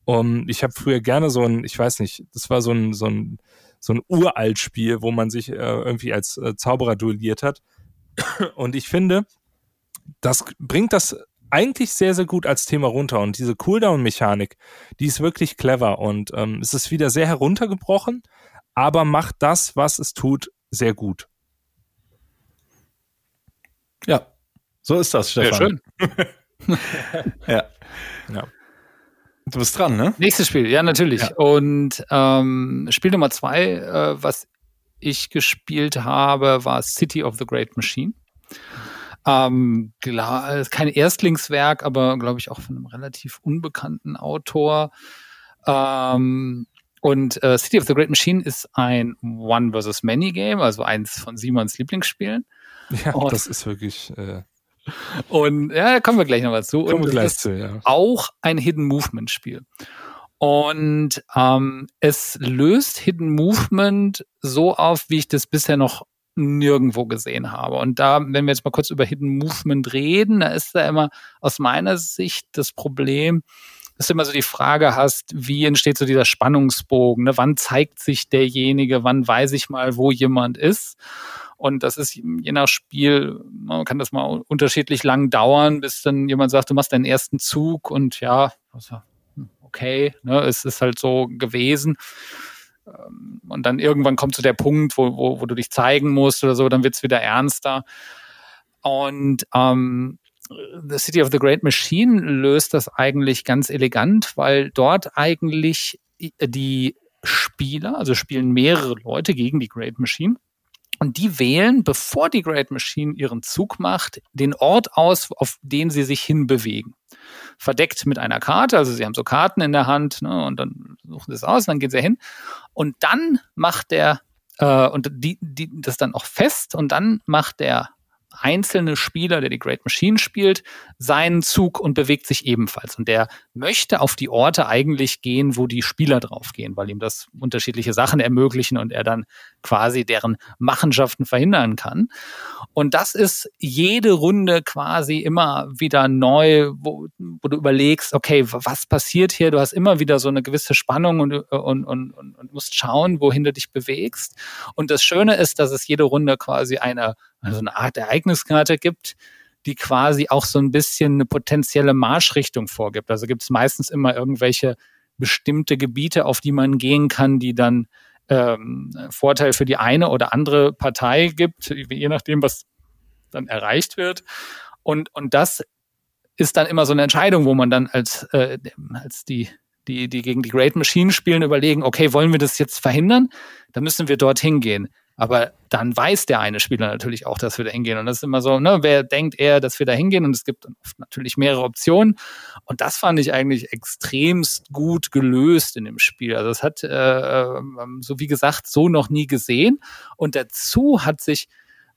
Um, ich habe früher gerne so ein, ich weiß nicht, das war so ein, so ein, so ein uralt Spiel, wo man sich äh, irgendwie als äh, Zauberer duelliert hat. Und ich finde, das bringt das eigentlich sehr, sehr gut als Thema runter. Und diese Cooldown-Mechanik, die ist wirklich clever und ähm, es ist wieder sehr heruntergebrochen, aber macht das, was es tut, sehr gut. Ja, so ist das, Sehr Stefan. schön. <laughs> Ja. Ja. Du bist dran, ne? Nächstes Spiel, ja, natürlich. Ja. Und ähm, Spiel Nummer zwei, äh, was ich gespielt habe, war City of the Great Machine. Ähm, klar, ist kein Erstlingswerk, aber glaube ich auch von einem relativ unbekannten Autor. Ähm, und äh, City of the Great Machine ist ein One versus Many Game, also eins von Simons Lieblingsspielen. Ja, Oh. das ist wirklich, äh, Und ja, da kommen wir gleich noch mal zu. kommen wir Und gleich es ist zu, ja. auch ein Hidden Movement Spiel. Und ähm, es löst Hidden Movement so auf, wie ich das bisher noch nirgendwo gesehen habe. Und da, wenn wir jetzt mal kurz über Hidden Movement reden, da ist da immer aus meiner Sicht das Problem, dass du immer so die Frage hast, wie entsteht so dieser Spannungsbogen? Ne? Wann zeigt sich derjenige? Wann weiß ich mal, wo jemand ist? Und das ist je nach Spiel, man kann das mal unterschiedlich lang dauern, bis dann jemand sagt, du machst deinen ersten Zug und ja, also, okay, ne, es ist halt so gewesen. Ähm, Und dann irgendwann kommt zu der Punkt, wo, wo, wo du dich zeigen musst oder so, dann wird's wieder ernster. Und ähm, The City of the Great Machine löst das eigentlich ganz elegant, weil dort eigentlich die Spieler, also spielen mehrere Leute gegen die Great Machine. Und die wählen, bevor die Great Machine ihren Zug macht, den Ort aus, auf den sie sich hinbewegen. Verdeckt mit einer Karte, also sie haben so Karten in der Hand ne, und dann suchen sie es aus und dann gehen sie hin. Und dann macht der, äh, und die, die, das dann auch fest und dann macht der einzelne Spieler, der die Great Machine spielt, seinen Zug und bewegt sich ebenfalls. Und der möchte auf die Orte eigentlich gehen, wo die Spieler draufgehen, weil ihm das unterschiedliche Sachen ermöglichen und er dann quasi deren Machenschaften verhindern kann. Und das ist jede Runde quasi immer wieder neu, wo, wo du überlegst, okay, was passiert hier? Du hast immer wieder so eine gewisse Spannung und, und, und, und musst schauen, wohin du dich bewegst. Und das Schöne ist, dass es jede Runde quasi eine also eine Art Ereigniskarte gibt, die quasi auch so ein bisschen eine potenzielle Marschrichtung vorgibt. Also gibt es meistens immer irgendwelche bestimmte Gebiete, auf die man gehen kann, die dann ähm, Vorteil für die eine oder andere Partei gibt, je nachdem, was dann erreicht wird. Und, und das ist dann immer so eine Entscheidung, wo man dann als, äh, als die, die, die gegen die Great Machine spielen, überlegen, okay, wollen wir das jetzt verhindern? Dann müssen wir dorthin gehen. Aber dann weiß der eine Spieler natürlich auch, dass wir da hingehen. Und das ist immer so, ne, wer denkt er, dass wir da hingehen? Und es gibt oft natürlich mehrere Optionen. Und das fand ich eigentlich extremst gut gelöst in dem Spiel. Also es hat, äh, ähm, so wie gesagt, so noch nie gesehen. Und dazu hat sich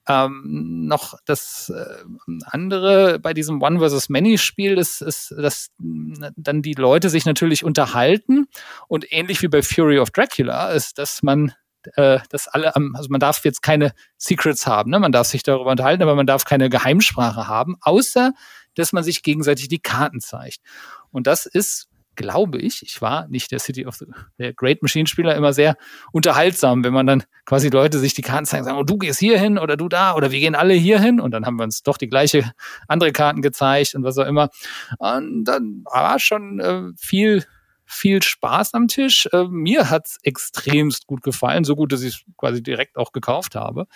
ähm, noch das äh, andere bei diesem One versus Many Spiel ist, ist, dass dann die Leute sich natürlich unterhalten und ähnlich wie bei Fury of Dracula ist, dass man äh, dass alle also man darf jetzt keine Secrets haben, ne? man darf sich darüber unterhalten, aber man darf keine Geheimsprache haben, außer dass man sich gegenseitig die Karten zeigt. Und das ist, glaube ich, ich war nicht der City of the der Great Machine Spieler immer sehr unterhaltsam, wenn man dann quasi Leute sich die Karten zeigen, sagen, oh, du gehst hier hin oder du da oder wir gehen alle hier hin und dann haben wir uns doch die gleiche andere Karten gezeigt und was auch immer. Und dann war schon äh, viel viel Spaß am Tisch. Äh, mir hat's extremst gut gefallen, so gut, dass ich quasi direkt auch gekauft habe.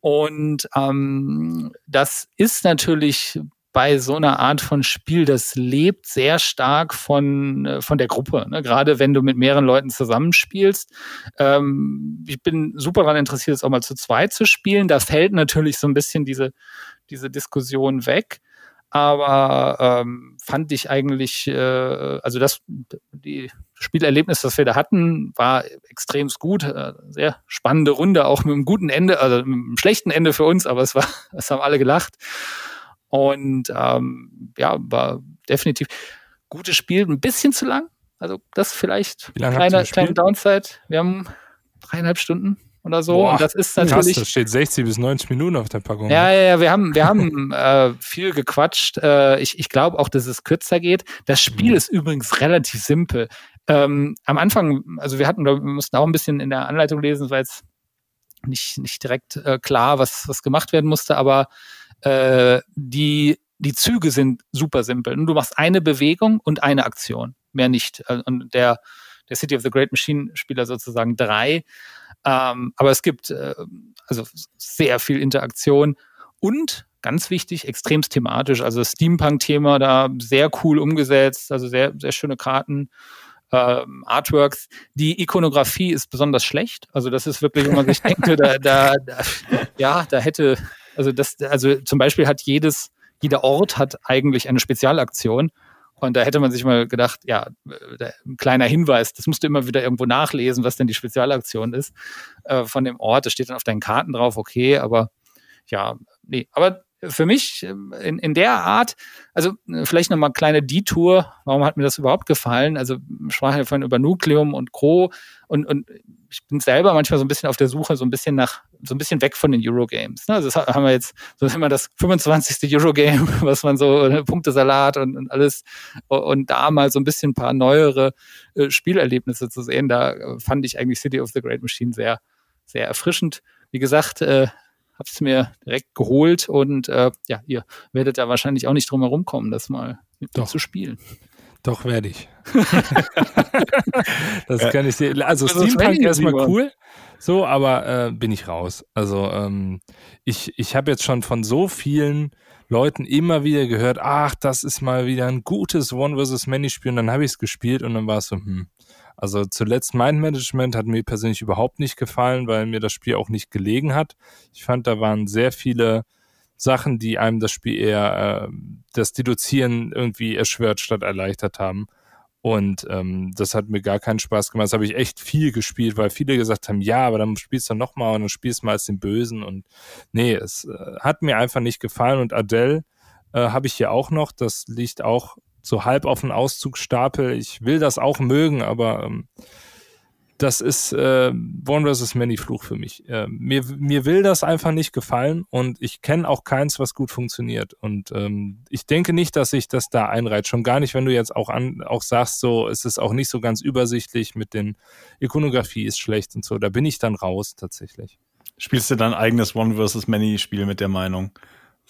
Und ähm, das ist natürlich bei so einer Art von Spiel, das lebt sehr stark von, äh, von der Gruppe. Ne? Gerade wenn du mit mehreren Leuten zusammenspielst. Ähm, ich bin super daran interessiert, es auch mal zu zweit zu spielen. Da fällt natürlich so ein bisschen diese, diese Diskussion weg aber ähm, fand ich eigentlich, äh, also das, die Spielerlebnis, das wir da hatten, war extrem gut, äh, sehr spannende Runde, auch mit einem guten Ende, also mit einem schlechten Ende für uns, aber es war, <laughs> es haben alle gelacht. Und ähm, ja, war definitiv gutes Spiel, ein bisschen zu lang, also das vielleicht kleine, kleine Downside. Wir haben dreieinhalb Stunden oder so. Boah, und das ist natürlich. Krass, das steht 60 bis 90 Minuten auf der Packung. Ja, ja, ja, wir haben, wir haben <laughs> äh, viel gequatscht. Äh, ich ich glaube auch, dass es kürzer geht. Das Spiel mhm. ist übrigens relativ simpel. Ähm, am Anfang, also wir hatten, wir mussten auch ein bisschen in der Anleitung lesen, weil es nicht, nicht direkt äh, klar, was, was gemacht werden musste, aber äh, die, die Züge sind super simpel. Und du machst eine Bewegung und eine Aktion, mehr nicht. Äh, und der, der City of the Great Machine Spieler sozusagen drei. Ähm, aber es gibt äh, also sehr viel Interaktion und ganz wichtig, extremst thematisch. Also das Steampunk-Thema da sehr cool umgesetzt, also sehr, sehr schöne Karten. Ähm, Artworks. Die Ikonografie ist besonders schlecht. Also das ist wirklich, wenn man sich denkt, da, da, da, ja, da hätte, also das, also zum Beispiel hat jedes, jeder Ort hat eigentlich eine Spezialaktion. Und da hätte man sich mal gedacht, ja, ein kleiner Hinweis, das musst du immer wieder irgendwo nachlesen, was denn die Spezialaktion ist äh, von dem Ort. Das steht dann auf deinen Karten drauf, okay, aber ja, nee. Aber für mich ähm, in, in der Art, also äh, vielleicht nochmal kleine Detour, warum hat mir das überhaupt gefallen? Also ich sprach ja vorhin über Nucleum und Cro und, und ich bin selber manchmal so ein bisschen auf der Suche, so ein bisschen nach, so ein bisschen weg von den Eurogames. Ne? Also das haben wir jetzt, so immer das 25. Eurogame, <laughs> was man so, ne, Punktesalat und, und alles und da mal so ein bisschen ein paar neuere äh, Spielerlebnisse zu sehen, da äh, fand ich eigentlich City of the Great Machine sehr, sehr erfrischend. Wie gesagt, äh, habe es mir direkt geholt und äh, ja, ihr werdet ja wahrscheinlich auch nicht drum herum kommen, das mal mit Doch. zu spielen. Doch, werde ich. <laughs> das ja. kann ich dir. Also Steampunk erstmal cool. So, aber äh, bin ich raus. Also ähm, ich, ich habe jetzt schon von so vielen Leuten immer wieder gehört, ach, das ist mal wieder ein gutes One vs. Many Spiel und dann habe ich es gespielt und dann war es so, hm. Also zuletzt Mind Management hat mir persönlich überhaupt nicht gefallen, weil mir das Spiel auch nicht gelegen hat. Ich fand, da waren sehr viele Sachen, die einem das Spiel eher äh, das Deduzieren irgendwie erschwert statt erleichtert haben. Und ähm, das hat mir gar keinen Spaß gemacht. Das habe ich echt viel gespielt, weil viele gesagt haben, ja, aber dann spielst du nochmal und dann spielst du mal als den Bösen. Und nee, es äh, hat mir einfach nicht gefallen. Und Adele äh, habe ich hier auch noch. Das liegt auch so halb auf dem Auszugsstapel. Ich will das auch mögen, aber ähm, das ist äh, One vs. Many Fluch für mich. Äh, mir, mir will das einfach nicht gefallen und ich kenne auch keins, was gut funktioniert. Und ähm, ich denke nicht, dass sich das da einreiht. Schon gar nicht, wenn du jetzt auch an auch sagst, so es ist auch nicht so ganz übersichtlich mit den Ikonografie ist schlecht und so. Da bin ich dann raus tatsächlich. Spielst du dein eigenes One vs. Many Spiel mit der Meinung?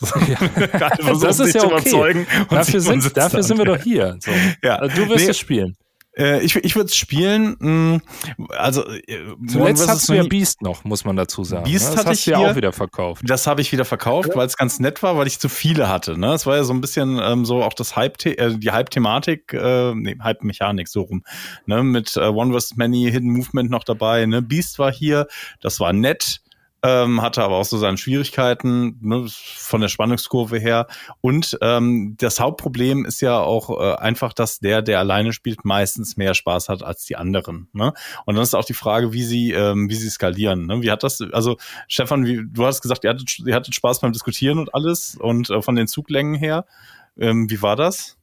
<laughs> Ja. das ist ja okay. Dafür, sind, dafür sind wir doch hier. So. Ja. Also du wirst nee. es spielen. Äh, ich ich würde es spielen. Mh, mm, also äh, zuletzt hast du ja Beast noch, muss man dazu sagen. Beast ne? das hatte ich ja auch wieder verkauft. Das habe ich wieder verkauft, ja. weil es ganz nett war, weil ich zu viele hatte. Ne, es war ja so ein bisschen ähm, so auch das Hype, äh, die Hype-Thematik, äh, nee, Hype-Mechanik so rum. Ne, mit äh, One vs Many, Hidden Movement noch dabei. Ne, Beast war hier, das war nett ähm, hatte aber auch so seine Schwierigkeiten ne, von der Spannungskurve her. Und ähm, das Hauptproblem ist ja auch äh, einfach, dass der, der alleine spielt, meistens mehr Spaß hat als die anderen. Ne? Und dann ist auch die Frage, wie sie, ähm, wie sie skalieren. Ne? Wie hat das, also Stefan, wie, du hast gesagt, ihr hattet, ihr hattet Spaß beim Diskutieren und alles und äh, von den Zuglängen her. Ähm, wie war das?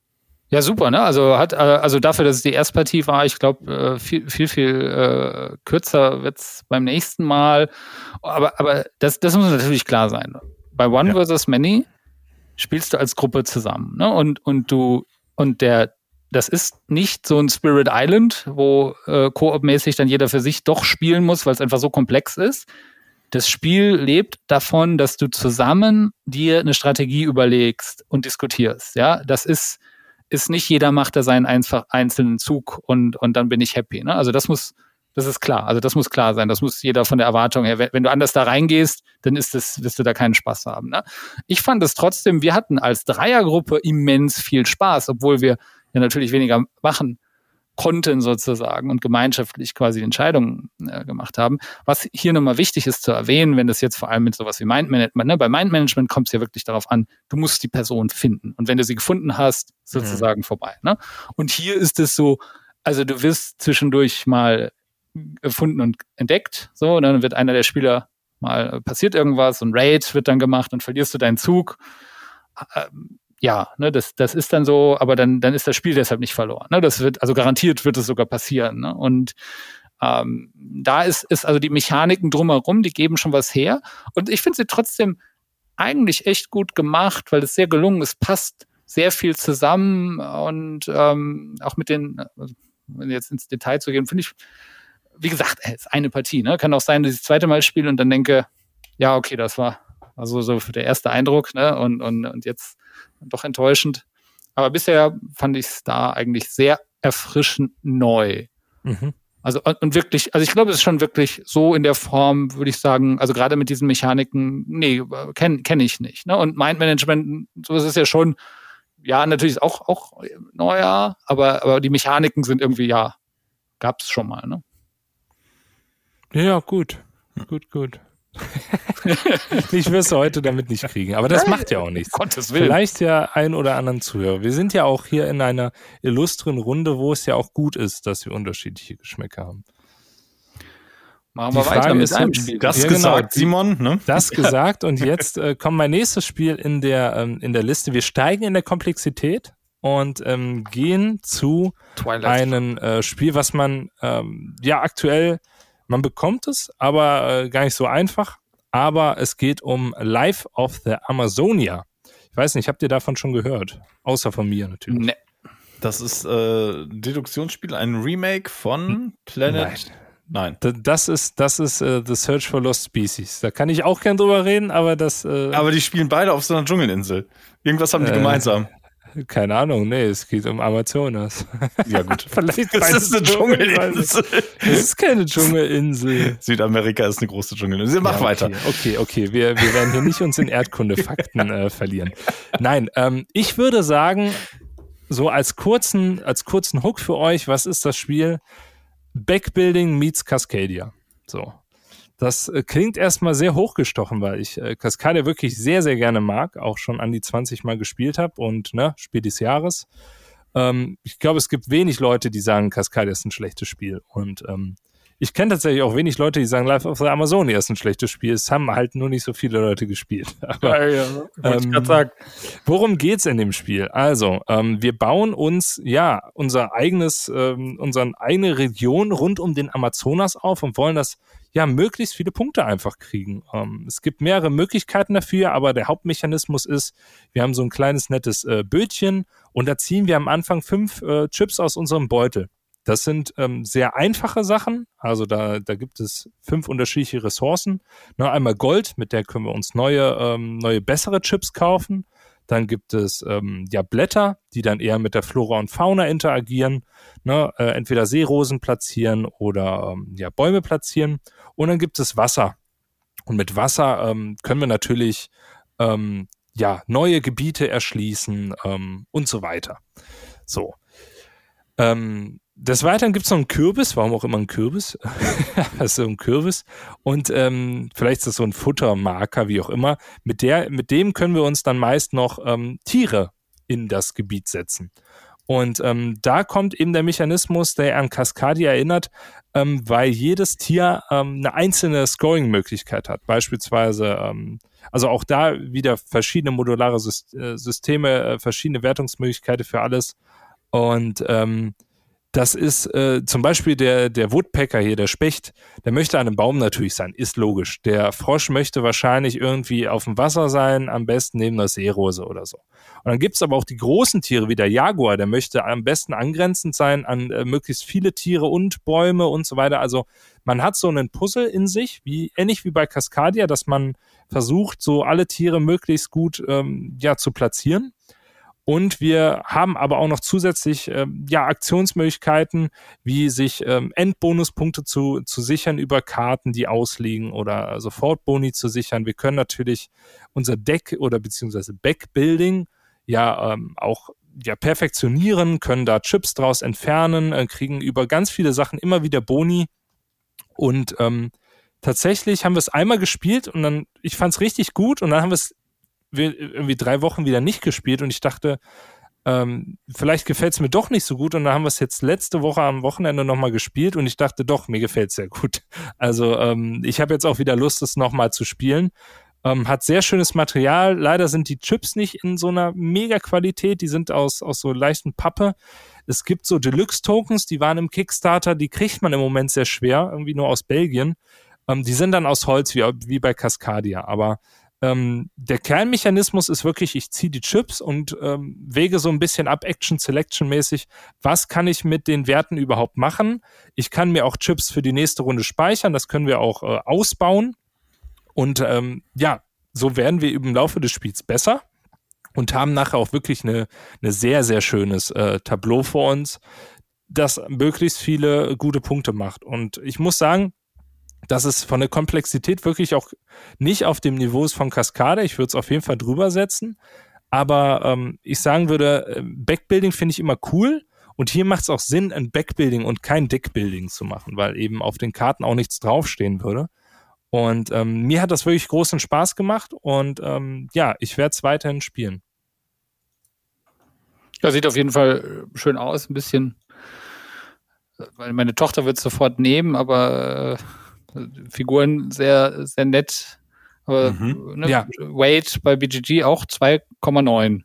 Ja, super, ne? Also hat, äh, also dafür, dass es die Erstpartie war, ich glaube, äh, viel, viel, viel äh, kürzer wird's beim nächsten Mal. Aber, aber das, das muss natürlich klar sein. Bei One ja. versus Many spielst du als Gruppe zusammen, ne? Und, und du, und der, das ist nicht so ein Spirit Island, wo äh, Koop-mäßig dann jeder für sich doch spielen muss, weil es einfach so komplex ist. Das Spiel lebt davon, dass du zusammen dir eine Strategie überlegst und diskutierst. Ja, das ist ist nicht jeder macht da seinen einfach einzelnen Zug und, und dann bin ich happy. Ne? Also das muss, das ist klar. Also das muss klar sein. Das muss jeder von der Erwartung her. Wenn, wenn du anders da reingehst, dann ist das, wirst du da keinen Spaß haben. Ne? Ich fand es trotzdem, wir hatten als Dreiergruppe immens viel Spaß, obwohl wir ja natürlich weniger machen konnten sozusagen und gemeinschaftlich quasi Entscheidungen äh, gemacht haben. Was hier nochmal wichtig ist zu erwähnen, wenn das jetzt vor allem mit sowas wie Mindmanagement, ne, bei Mindmanagement kommt es ja wirklich darauf an, du musst die Person finden. Und wenn du sie gefunden hast, sozusagen mhm. vorbei. Ne? Und hier ist es so, also du wirst zwischendurch mal gefunden und entdeckt, so, und dann wird einer der Spieler mal passiert irgendwas und Raid wird dann gemacht und verlierst du deinen Zug. Ähm, ja, ne, das, das ist dann so, aber dann, dann ist das Spiel deshalb nicht verloren. Ne? Das wird, also garantiert wird es sogar passieren. Ne? Und ähm, da ist, ist also die Mechaniken drumherum, die geben schon was her. Und ich finde sie trotzdem eigentlich echt gut gemacht, weil es sehr gelungen ist, passt sehr viel zusammen und ähm, auch mit den, also, wenn jetzt ins Detail zu gehen, finde ich, wie gesagt, es ist eine Partie. Ne? Kann auch sein, dass ich das zweite Mal spiele und dann denke, ja, okay, das war also so der erste Eindruck, ne? Und, und, und jetzt doch enttäuschend. Aber bisher fand ich es da eigentlich sehr erfrischend neu. Mhm. Also und wirklich, also ich glaube, es ist schon wirklich so in der Form, würde ich sagen, also gerade mit diesen Mechaniken, nee, kenne kenn ich nicht. Ne? Und Mindmanagement, so ist es ja schon, ja, natürlich auch, auch neuer, aber, aber die Mechaniken sind irgendwie, ja, gab es schon mal. Ne? Ja, gut. Gut, gut. <laughs> ich wirst du heute damit nicht kriegen. Aber das Nein, macht ja auch nichts. Gottes Willen. Vielleicht ja ein oder anderen Zuhörer. Wir sind ja auch hier in einer illustren Runde, wo es ja auch gut ist, dass wir unterschiedliche Geschmäcker haben. Machen wir Die weiter Frage mit einem Spiel. Das ja, gesagt, genau, Simon. Ne? Das <laughs> gesagt. Und jetzt äh, kommt mein nächstes Spiel in der, ähm, in der Liste. Wir steigen in der Komplexität und ähm, gehen zu Twilight. einem äh, Spiel, was man ähm, ja aktuell man bekommt es, aber äh, gar nicht so einfach. Aber es geht um Life of the Amazonia. Ich weiß nicht, habt ihr davon schon gehört? Außer von mir natürlich. Nee. Das ist äh, Deduktionsspiel, ein Remake von hm. Planet. Nein. Nein. Das ist, das ist uh, The Search for Lost Species. Da kann ich auch gern drüber reden, aber das. Äh, aber die spielen beide auf so einer Dschungelinsel. Irgendwas haben die äh, gemeinsam. Keine Ahnung, nee, es geht um Amazonas. <laughs> Ja, gut. <laughs> Vielleicht Das ist eine Dschungelinsel. Es ist keine Dschungelinsel. Südamerika ist eine große Dschungelinsel. Mach Ja, okay, weiter. Okay, okay, wir, wir werden hier nicht uns in Erdkunde-Fakten äh, verlieren. Nein, ähm, ich würde sagen, so als kurzen, als kurzen Hook für euch, was ist das Spiel? Backbuilding meets Cascadia. So. Das äh, klingt erstmal sehr hochgestochen, weil ich äh, Cascadia wirklich sehr, sehr gerne mag, auch schon an die 20 Mal gespielt habe und ne, Spiel des Jahres. Ähm, ich glaube, es gibt wenig Leute, die sagen, Cascadia ist ein schlechtes Spiel. Und ähm, ich kenne tatsächlich auch wenig Leute, die sagen, Life of the Amazonia ist ein schlechtes Spiel. Es haben halt nur nicht so viele Leute gespielt. <laughs> Aber ja, ich ähm. Worum geht's in dem Spiel? Also, ähm, wir bauen uns ja unser eigenes, ähm, unsere eigene Region rund um den Amazonas auf und wollen das ja möglichst viele Punkte einfach kriegen. Ähm, es gibt mehrere Möglichkeiten dafür, aber der Hauptmechanismus ist, wir haben so ein kleines nettes äh, Bötchen und da ziehen wir am Anfang fünf äh, Chips aus unserem Beutel. Das sind ähm, sehr einfache Sachen. Also da, da gibt es fünf unterschiedliche Ressourcen. Ne, einmal Gold, mit der können wir uns neue, ähm, neue bessere Chips kaufen. Dann gibt es ähm, ja Blätter, die dann eher mit der Flora und Fauna interagieren. Ne, äh, entweder Seerosen platzieren oder ähm, ja Bäume platzieren. Und dann gibt es Wasser. Und mit Wasser ähm, können wir natürlich ähm, ja neue Gebiete erschließen ähm, und so weiter. So. Ähm, des Weiteren gibt es noch einen Kürbis, warum auch immer ein Kürbis. das <laughs> ist so ein Kürbis. Und ähm, vielleicht ist das so ein Futtermarker, wie auch immer. Mit, der, mit dem können wir uns dann meist noch ähm, Tiere in das Gebiet setzen. Und ähm, da kommt eben der Mechanismus, der an Cascadia erinnert, ähm, weil jedes Tier ähm, eine einzelne Scoring-Möglichkeit hat. Beispielsweise, ähm, also auch da wieder verschiedene modulare äh, Systeme, äh, verschiedene Wertungsmöglichkeiten für alles. Und ähm, das ist äh, zum Beispiel der, der Woodpecker hier, der Specht, der möchte an einem Baum natürlich sein, ist logisch. Der Frosch möchte wahrscheinlich irgendwie auf dem Wasser sein, am besten neben der Seerose oder so. Und dann gibt's aber auch die großen Tiere wie der Jaguar, der möchte am besten angrenzend sein an äh, möglichst viele Tiere und Bäume und so weiter. Also man hat so einen Puzzle in sich, wie ähnlich wie bei Cascadia, dass man versucht, so alle Tiere möglichst gut ähm, ja, zu platzieren. Und wir haben aber auch noch zusätzlich ähm, ja, Aktionsmöglichkeiten, wie sich ähm, Endbonuspunkte zu, zu sichern über Karten, die ausliegen oder Sofortboni zu sichern. Wir können natürlich unser Deck oder beziehungsweise Backbuilding ja ähm, auch ja, perfektionieren, können da Chips draus entfernen, äh, kriegen über ganz viele Sachen immer wieder Boni. Und ähm, tatsächlich haben wir es einmal gespielt und dann, ich fand es richtig gut und dann haben wir es irgendwie drei Wochen wieder nicht gespielt und ich dachte, ähm, vielleicht gefällt es mir doch nicht so gut und dann haben wir es jetzt letzte Woche am Wochenende nochmal gespielt und ich dachte doch, mir gefällt es sehr gut. <laughs> Also ähm, ich habe jetzt auch wieder Lust, es nochmal zu spielen. Ähm, hat sehr schönes Material. Leider sind die Chips nicht in so einer mega Qualität. Die sind aus, aus so leichten Pappe. Es gibt so Deluxe-Tokens, die waren im Kickstarter, die kriegt man im Moment sehr schwer, irgendwie nur aus Belgien. Ähm, die sind dann aus Holz, wie, wie bei Cascadia. Aber ähm, der Kernmechanismus ist wirklich, ich ziehe die Chips und ähm, wege so ein bisschen ab, Action-Selection-mäßig, was kann ich mit den Werten überhaupt machen. Ich kann mir auch Chips für die nächste Runde speichern, das können wir auch äh, ausbauen. Und ähm, ja, so werden wir im Laufe des Spiels besser und haben nachher auch wirklich eine, eine sehr, sehr schönes äh, Tableau vor uns, das möglichst viele gute Punkte macht. Und ich muss sagen, dass es von der Komplexität wirklich auch nicht auf dem Niveau ist von Cascade. Ich würde es auf jeden Fall drüber setzen. Aber ähm, ich sagen würde, äh, Backbuilding finde ich immer cool. Und hier macht es auch Sinn, ein Backbuilding und kein Deckbuilding zu machen, weil eben auf den Karten auch nichts draufstehen würde. Und ähm, mir hat das wirklich großen Spaß gemacht und ähm, ja, ich werde es weiterhin spielen. Ja, sieht auf jeden Fall äh, schön aus, ein bisschen, weil meine Tochter wird es sofort nehmen, aber äh, Figuren sehr, sehr nett. Aber Mhm. ne, Ja. Weight bei BGG auch 2,9.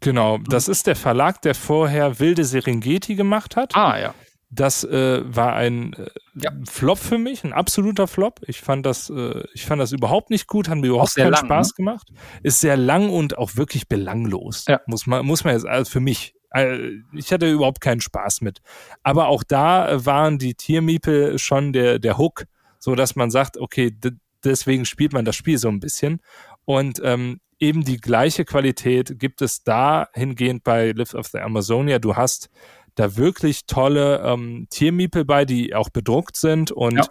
Genau, das ist der Verlag, der vorher Wilde Serengeti gemacht hat. Ah, ja. Das äh, war ein äh, Ja. Flop für mich, ein absoluter Flop. Ich fand das, äh, ich fand das überhaupt nicht gut, hat mir überhaupt keinen lang, Spaß gemacht. Ist sehr lang und auch wirklich belanglos. Ja. Muss man, muss man jetzt, also für mich. Äh, Ich hatte überhaupt keinen Spaß mit. Aber auch da waren die Tiermiepel schon der, der Hook, so dass man sagt, okay, deswegen spielt man das Spiel so ein bisschen. Und ähm, eben die gleiche Qualität gibt es dahingehend bei Lift of the Amazonia. Du hast da wirklich tolle ähm, Tiermiepel bei, die auch bedruckt sind und ja.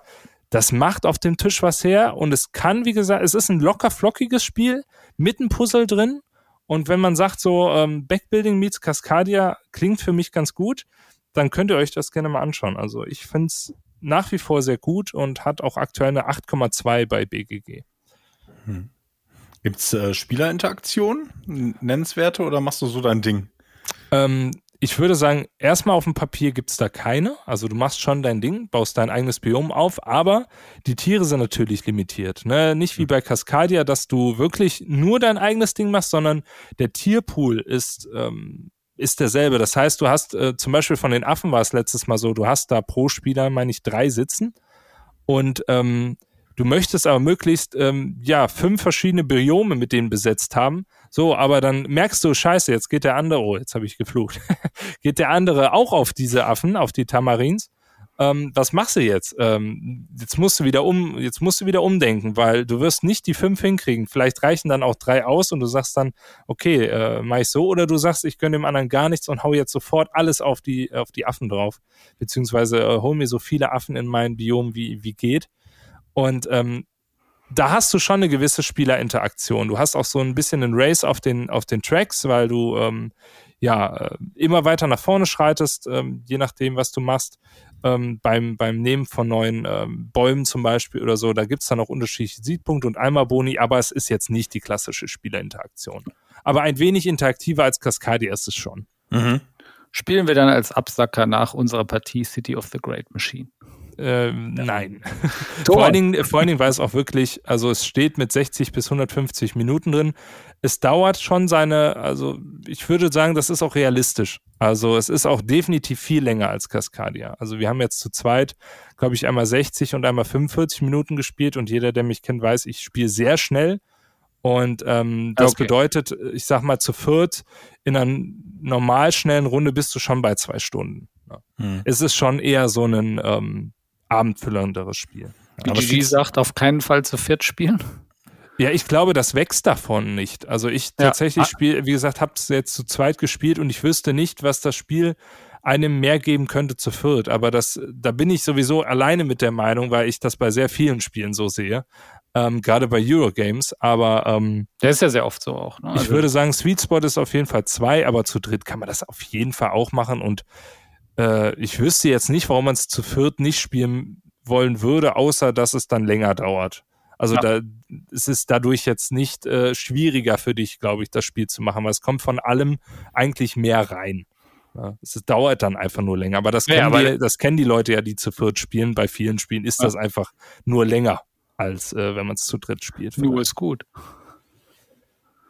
das macht auf dem Tisch was her und es kann, wie gesagt, es ist ein locker flockiges Spiel mit einem Puzzle drin und wenn man sagt so ähm, Backbuilding meets Cascadia klingt für mich ganz gut, dann könnt ihr euch das gerne mal anschauen. Also ich finde es nach wie vor sehr gut und hat auch aktuell eine 8,2 bei BGG. Hm. Gibt es äh, Spielerinteraktion, nennenswerte, oder machst du so dein Ding? Ähm, ich würde sagen, erstmal auf dem Papier gibt's da keine. Also du machst schon dein Ding, baust dein eigenes Biom auf, aber die Tiere sind natürlich limitiert. Ne? Nicht wie hm. bei Cascadia, dass du wirklich nur dein eigenes Ding machst, sondern der Tierpool ist, ähm, ist derselbe. Das heißt, du hast äh, zum Beispiel von den Affen war es letztes Mal so, du hast da pro Spieler, meine ich, drei sitzen. Und ähm, Du möchtest aber möglichst ähm, ja fünf verschiedene Biome mit denen besetzt haben. So, aber dann merkst du, scheiße, jetzt geht der andere, oh, jetzt habe ich geflucht, <laughs> geht der andere auch auf diese Affen, auf die Tamarins. Ähm, was machst du jetzt? Ähm, jetzt musst du wieder um, jetzt musst du wieder umdenken, weil du wirst nicht die fünf hinkriegen. Vielleicht reichen dann auch drei aus und du sagst dann, okay, äh, mach ich so, oder du sagst, ich gönne dem anderen gar nichts und hau jetzt sofort alles auf die, auf die Affen drauf. Beziehungsweise äh, hol mir so viele Affen in mein Biom wie, wie geht. Und ähm, da hast du schon eine gewisse Spielerinteraktion. Du hast auch so ein bisschen einen Race auf den, auf den Tracks, weil du ähm, ja äh, immer weiter nach vorne schreitest, ähm, je nachdem, was du machst. Ähm, beim, beim Nehmen von neuen ähm, Bäumen zum Beispiel oder so, da gibt's dann auch unterschiedliche Siegpunkte und einmal Boni, aber es ist jetzt nicht die klassische Spielerinteraktion. Aber ein wenig interaktiver als Cascadia ist es schon. Mhm. Spielen wir dann als Absacker nach unserer Partie City of the Great Machine. Äh, nein. <laughs> vor, allen Dingen, vor allen Dingen, weil es auch wirklich, also es steht mit 60 bis 150 Minuten drin. Es dauert schon seine, also ich würde sagen, das ist auch realistisch. Also es ist auch definitiv viel länger als Cascadia. Also wir haben jetzt zu zweit, glaube ich, einmal 60 und einmal 45 Minuten gespielt und jeder, der mich kennt, weiß, ich spiele sehr schnell. Und ähm, das okay. bedeutet, ich sag mal, zu viert in einer normal schnellen Runde bist du schon bei zwei Stunden. Ja. Hm. Es ist schon eher so ein ähm, abendfüllernderes Spiel. BGG sagt, auf keinen Fall zu viert spielen. Ja, ich glaube, das wächst davon nicht. Also ich tatsächlich ja. spiele, wie gesagt, habe es jetzt zu zweit gespielt und ich wüsste nicht, was das Spiel einem mehr geben könnte zu viert. Aber das, da bin ich sowieso alleine mit der Meinung, weil ich das bei sehr vielen Spielen so sehe. Ähm, gerade bei Eurogames, aber ähm, der ist ja sehr oft so auch. Ne? Also ich würde sagen, Sweet Spot ist auf jeden Fall zwei, aber zu dritt kann man das auf jeden Fall auch machen und äh, ich wüsste jetzt nicht, warum man es zu viert nicht spielen wollen würde, außer dass es dann länger dauert. Also ja. da es ist dadurch jetzt nicht äh, schwieriger für dich, glaube ich, das Spiel zu machen, weil es kommt von allem eigentlich mehr rein. Ja, es dauert dann einfach nur länger. Aber das, ja, kennen die, das kennen die Leute ja, die zu viert spielen. Bei vielen Spielen ist das einfach nur länger, als äh, wenn man es zu dritt spielt. Nur ist gut.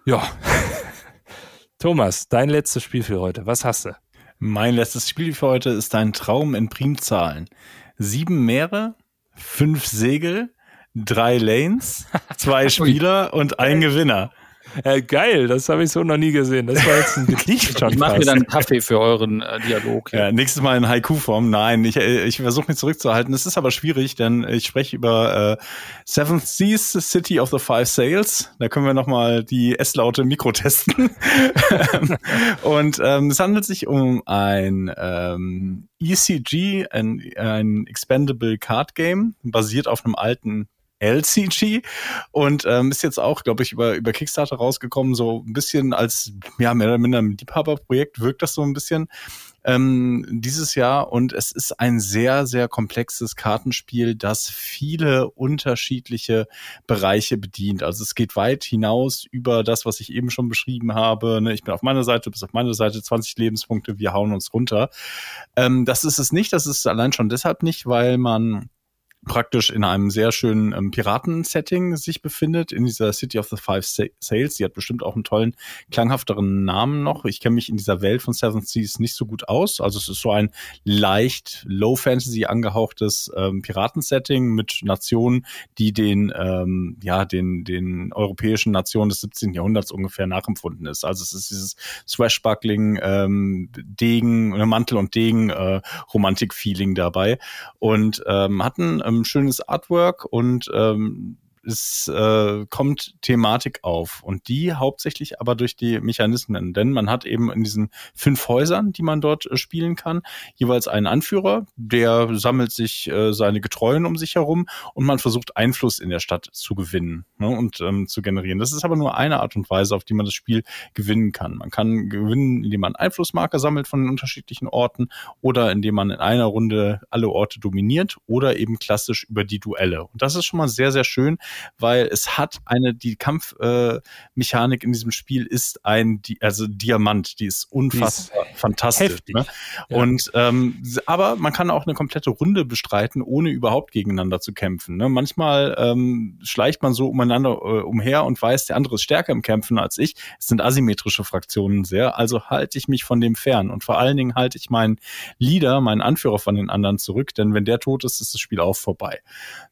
Ja. <laughs> Thomas, dein letztes Spiel für heute. Was hast du? Mein letztes Spiel für heute ist ein Traum in Primzahlen. Sieben Meere, fünf Segel, drei Lanes, <laughs> zwei Spieler und ein Gewinner. Äh, geil, das habe ich so noch nie gesehen. Das war jetzt ein <laughs> Gedicht schon. Ich mache mir dann einen Kaffee für euren äh, Dialog. Ja. nächstes Mal in Haiku-Form. Nein, ich, äh, ich versuche mich zurückzuhalten. Es ist aber schwierig, denn ich spreche über äh, Seven Seas, City of the Five Sails. Da können wir nochmal die S-Laute Mikro testen. <laughs> Und ähm, es handelt sich um ein ähm, ECG, ein, ein Expendable Card Game, basiert auf einem alten LCG und ähm, ist jetzt auch, glaube ich, über, über Kickstarter rausgekommen, so ein bisschen als, ja, mehr oder minder ein Liebhaberprojekt wirkt das so ein bisschen ähm, dieses Jahr und es ist ein sehr, sehr komplexes Kartenspiel, das viele unterschiedliche Bereiche bedient. Also es geht weit hinaus über das, was ich eben schon beschrieben habe. Ne? Ich bin auf meiner Seite, bis auf meine Seite 20 Lebenspunkte, wir hauen uns runter. Ähm, das ist es nicht, das ist allein schon deshalb nicht, weil man praktisch in einem sehr schönen ähm, Piraten-Setting sich befindet, in dieser City of the Five Sails. Die hat bestimmt auch einen tollen, klanghafteren Namen noch. Ich kenne mich in dieser Welt von Seven Seas nicht so gut aus. Also es ist so ein leicht Low-Fantasy angehauchtes ähm, Piraten-Setting mit Nationen, die den, ähm, ja, den, den europäischen Nationen des 17. Jahrhunderts ungefähr nachempfunden ist. Also es ist dieses Swashbuckling, ähm, Degen, Mantel und Degen, äh, Romantik-Feeling dabei und ähm, hatten ähm, schönes Artwork und ähm, es äh, kommt Thematik auf und die hauptsächlich aber durch die Mechanismen, denn man hat eben in diesen fünf Häusern, die man dort äh, spielen kann, jeweils einen Anführer, der sammelt sich äh, seine Getreuen um sich herum und man versucht Einfluss in der Stadt zu gewinnen ne, und ähm, zu generieren. Das ist aber nur eine Art und Weise, auf die man das Spiel gewinnen kann. Man kann gewinnen, indem man Einflussmarker sammelt von den unterschiedlichen Orten oder indem man in einer Runde alle Orte dominiert oder eben klassisch über die Duelle. Und das ist schon mal sehr, sehr schön, weil es hat eine, die Kampfmechanik äh, in diesem Spiel ist ein, die, also Diamant, die ist unfassbar die ist fantastisch. Ne? Ja. Und ähm, aber man kann auch eine komplette Runde bestreiten, ohne überhaupt gegeneinander zu kämpfen. Ne? Manchmal ähm, schleicht man so umeinander äh, umher und weiß, der andere ist stärker im Kämpfen als ich. Es sind asymmetrische Fraktionen sehr, also halte ich mich von dem fern. Und vor allen Dingen halte ich meinen Leader, meinen Anführer von den anderen zurück, denn wenn der tot ist, ist das Spiel auch vorbei.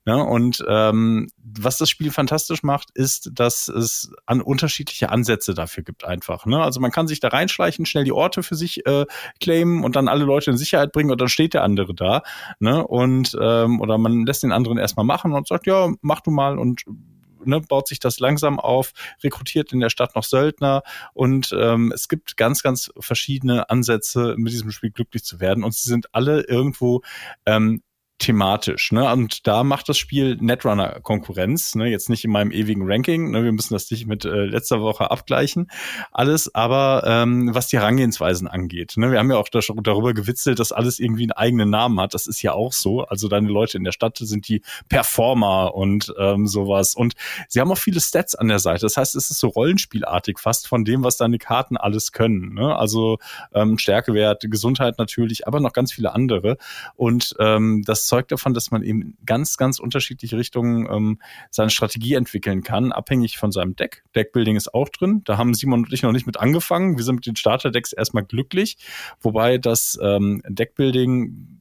Ne? Und ähm, was das Spiel fantastisch macht, ist, dass es an unterschiedliche Ansätze dafür gibt einfach. Ne? Also man kann sich da reinschleichen, schnell die Orte für sich äh, claimen und dann alle Leute in Sicherheit bringen und dann steht der andere da. Ne? Und ähm, oder man lässt den anderen erstmal machen und sagt, ja, mach du mal und ne, baut sich das langsam auf, rekrutiert in der Stadt noch Söldner und ähm, es gibt ganz, ganz verschiedene Ansätze, mit diesem Spiel glücklich zu werden und sie sind alle irgendwo ähm, thematisch. Ne? Und da macht das Spiel Netrunner Konkurrenz. Ne? Jetzt nicht in meinem ewigen Ranking. Ne? Wir müssen das nicht mit äh, letzter Woche abgleichen. Alles, aber ähm, was die Herangehensweisen angeht. Ne? Wir haben ja auch da, darüber gewitzelt, dass alles irgendwie einen eigenen Namen hat. Das ist ja auch so. Also deine Leute in der Stadt sind die Performer und ähm, sowas. Und sie haben auch viele Stats an der Seite. Das heißt, es ist so rollenspielartig fast von dem, was deine Karten alles können. Ne? Also ähm, Stärkewert, Gesundheit natürlich, aber noch ganz viele andere. Und ähm, das überzeugt davon, dass man eben ganz, ganz unterschiedliche Richtungen ähm, seine Strategie entwickeln kann, abhängig von seinem Deck. Deckbuilding ist auch drin. Da haben Simon und ich noch nicht mit angefangen. Wir sind mit den Starterdecks erstmal glücklich, wobei das ähm, Deckbuilding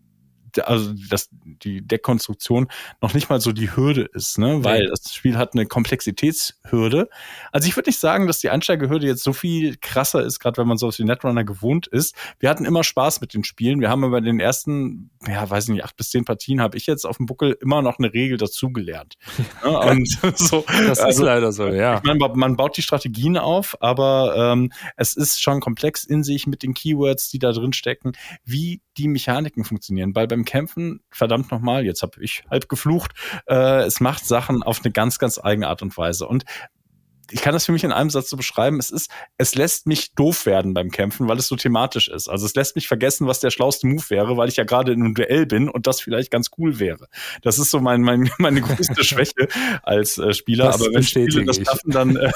also dass die Deckkonstruktion noch nicht mal so die Hürde ist, ne? weil ja. das Spiel hat eine Komplexitätshürde. Also ich würde nicht sagen, dass die Einsteigerhürde jetzt so viel krasser ist, gerade wenn man so auf die Netrunner gewohnt ist. Wir hatten immer Spaß mit den Spielen. Wir haben aber in den ersten, ja, weiß ich nicht, acht bis zehn Partien habe ich jetzt auf dem Buckel immer noch eine Regel dazugelernt. <laughs> und so, das also, ist leider so, ja. Ich meine, man baut die Strategien auf, aber ähm, es ist schon komplex in sich mit den Keywords, die da drin stecken, wie die Mechaniken funktionieren. Weil beim Kämpfen, verdammt nochmal, jetzt habe ich halb geflucht, äh, es macht Sachen auf eine ganz, ganz eigene Art und Weise. Und ich kann das für mich in einem Satz so beschreiben, es ist, es lässt mich doof werden beim Kämpfen, weil es so thematisch ist. Also es lässt mich vergessen, was der schlauste Move wäre, weil ich ja gerade in einem Duell bin und das vielleicht ganz cool wäre. Das ist so mein, mein <laughs> meine größte Schwäche als äh, Spieler. Das Aber wenn Spiele das schaffen, dann, äh,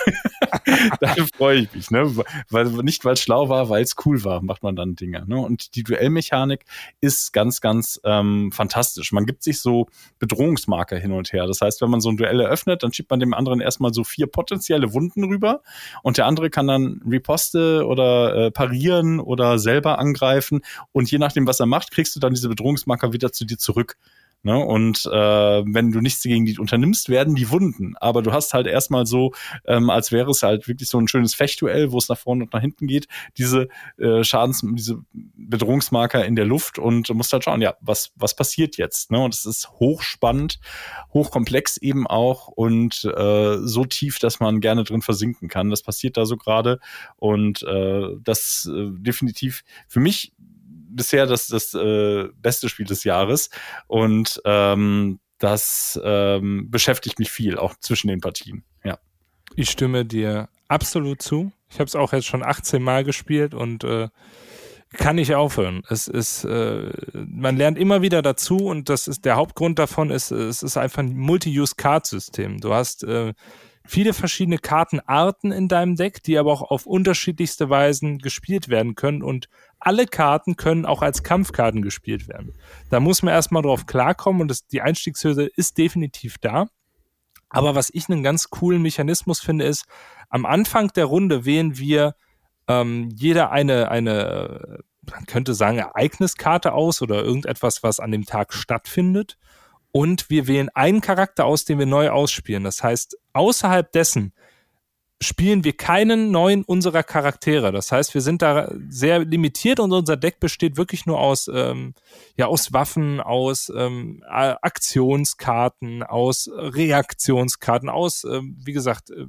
<laughs> dann freue ich mich. Ne? Weil, nicht, weil es schlau war, weil es cool war, macht man dann Dinge. Ne? Und die Duellmechanik ist ganz, ganz ähm, fantastisch. Man gibt sich so Bedrohungsmarker hin und her. Das heißt, wenn man so ein Duell eröffnet, dann schiebt man dem anderen erstmal so vier potenzielle potenzielle Wunden rüber und der andere kann dann Riposte oder äh, parieren oder selber angreifen und je nachdem, was er macht, kriegst du dann diese Bedrohungsmarker wieder zu dir zurück. Ne? Und äh, wenn du nichts gegen die unternimmst, werden die Wunden. Aber du hast halt erstmal so, ähm, als wäre es halt wirklich so ein schönes Fechtduell, wo es nach vorne und nach hinten geht, diese äh, Schadens, diese Bedrohungsmarker in der Luft und du musst halt schauen, ja, was, was passiert jetzt? Ne? Und es ist hochspannend, hochkomplex eben auch und äh, so tief, dass man gerne drin versinken kann. Das passiert da so gerade. Und äh, das äh, definitiv für mich bisher das, das äh, beste Spiel des Jahres. Und ähm, das ähm, beschäftigt mich viel, auch zwischen den Partien. Ja. Ich stimme dir absolut zu. Ich habe es auch jetzt schon 18 Mal gespielt und äh, kann nicht aufhören. Es ist, äh, man lernt immer wieder dazu und das ist der Hauptgrund davon ist, es ist einfach ein Multi-Use-Card-System. Du hast äh, viele verschiedene Kartenarten in deinem Deck, die aber auch auf unterschiedlichste Weisen gespielt werden können und alle Karten können auch als Kampfkarten gespielt werden. Da muss man erstmal drauf klarkommen und das, die Einstiegshürde ist definitiv da. Aber was ich einen ganz coolen Mechanismus finde, ist, am Anfang der Runde wählen wir ähm, jeder eine, eine, man könnte sagen, Ereigniskarte aus oder irgendetwas, was an dem Tag stattfindet. Und wir wählen einen Charakter aus, den wir neu ausspielen. Das heißt, außerhalb dessen spielen wir keinen neuen unserer Charaktere. Das heißt, wir sind da sehr limitiert und unser Deck besteht wirklich nur aus, ähm, ja, aus Waffen, aus ähm, Aktionskarten, aus Reaktionskarten, aus, ähm, wie gesagt, äh,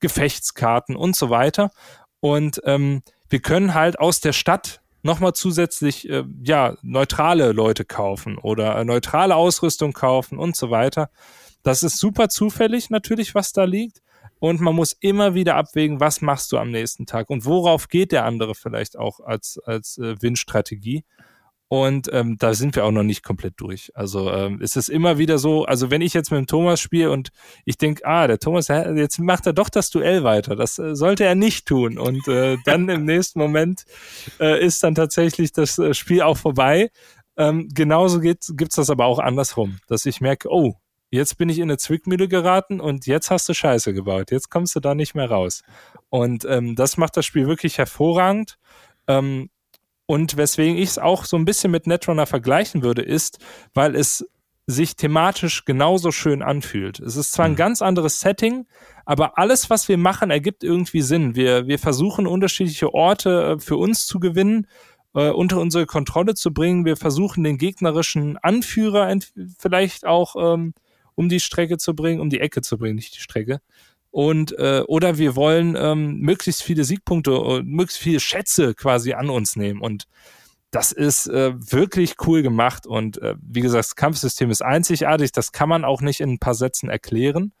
Gefechtskarten und so weiter. Und ähm, wir können halt aus der Stadt nochmal zusätzlich äh, ja neutrale Leute kaufen oder äh, neutrale Ausrüstung kaufen und so weiter. Das ist super zufällig natürlich, was da liegt. Und man muss immer wieder abwägen, was machst du am nächsten Tag und worauf geht der andere vielleicht auch als, als äh, Win-Strategie. Und ähm, da sind wir auch noch nicht komplett durch. Also ähm, es ist immer wieder so, also wenn ich jetzt mit dem Thomas spiele und ich denke, ah, der Thomas, jetzt macht er doch das Duell weiter. Das äh, sollte er nicht tun. Und äh, dann im nächsten Moment äh, ist dann tatsächlich das äh, Spiel auch vorbei. Ähm, genauso gibt es das aber auch andersrum, dass ich merke, oh, jetzt bin ich in eine Zwickmühle geraten und jetzt hast du Scheiße gebaut. Jetzt kommst du da nicht mehr raus. Und ähm, das macht das Spiel wirklich hervorragend. Ähm, und weswegen ich es auch so ein bisschen mit Netrunner vergleichen würde, ist, weil es sich thematisch genauso schön anfühlt. Es ist zwar ein mhm. ganz anderes Setting, aber alles, was wir machen, ergibt irgendwie Sinn. Wir, wir versuchen unterschiedliche Orte äh, für uns zu gewinnen, äh, unter unsere Kontrolle zu bringen. Wir versuchen den gegnerischen Anführer vielleicht auch ähm, um die Strecke zu bringen, um die Ecke zu bringen, nicht die Strecke und äh, oder wir wollen ähm, möglichst viele Siegpunkte und möglichst viele Schätze quasi an uns nehmen und das ist äh, wirklich cool gemacht und äh, wie gesagt, das Kampfsystem ist einzigartig, das kann man auch nicht in ein paar Sätzen erklären.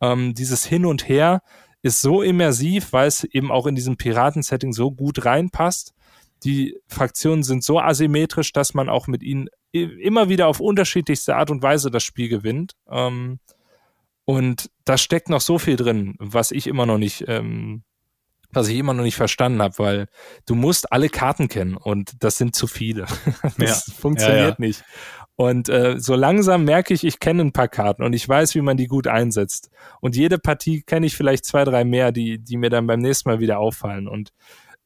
Ähm, dieses Hin und Her ist so immersiv, weil es eben auch in diesem Piraten-Setting so gut reinpasst. Die Fraktionen sind so asymmetrisch, dass man auch mit ihnen immer wieder auf unterschiedlichste Art und Weise das Spiel gewinnt. Ähm, und da steckt noch so viel drin, was ich immer noch nicht, ähm, was ich immer noch nicht verstanden habe, weil du musst alle Karten kennen und das sind zu viele. <laughs> das ja. funktioniert ja, ja. nicht. Und äh, so langsam merke ich, ich kenne ein paar Karten und ich weiß, wie man die gut einsetzt. Und jede Partie kenne ich vielleicht zwei, drei mehr, die, die mir dann beim nächsten Mal wieder auffallen. Und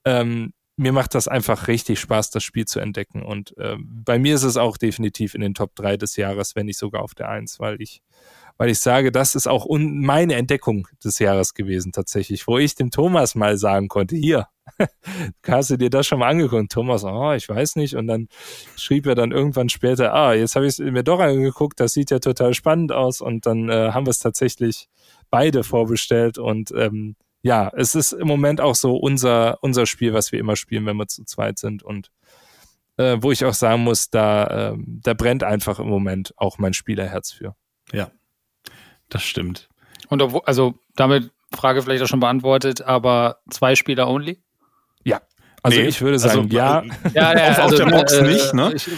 ähm, mir macht das einfach richtig Spaß, das Spiel zu entdecken. Und äh, bei mir ist es auch definitiv in den Top 3 des Jahres, wenn nicht sogar auf der 1, weil ich weil ich sage, das ist auch meine Entdeckung des Jahres gewesen tatsächlich, wo ich dem Thomas mal sagen konnte, hier, <laughs> hast du dir das schon mal angeguckt? Thomas, oh, ich weiß nicht. Und dann schrieb er dann irgendwann später, ah, jetzt habe ich es mir doch angeguckt, das sieht ja total spannend aus. Und dann äh, haben wir es tatsächlich beide vorbestellt. Und ähm, ja, es ist im Moment auch so unser, unser Spiel, was wir immer spielen, wenn wir zu zweit sind. Und äh, wo ich auch sagen muss, da, äh, da brennt einfach im Moment auch mein Spielerherz für. Ja, das stimmt. Und obwohl, also damit Frage vielleicht auch schon beantwortet, aber zwei Spieler only? Ja. Also nee, ich würde sagen, also, <laughs> ja. ja, ja auf, also, der Box äh, nicht, ne? Ich,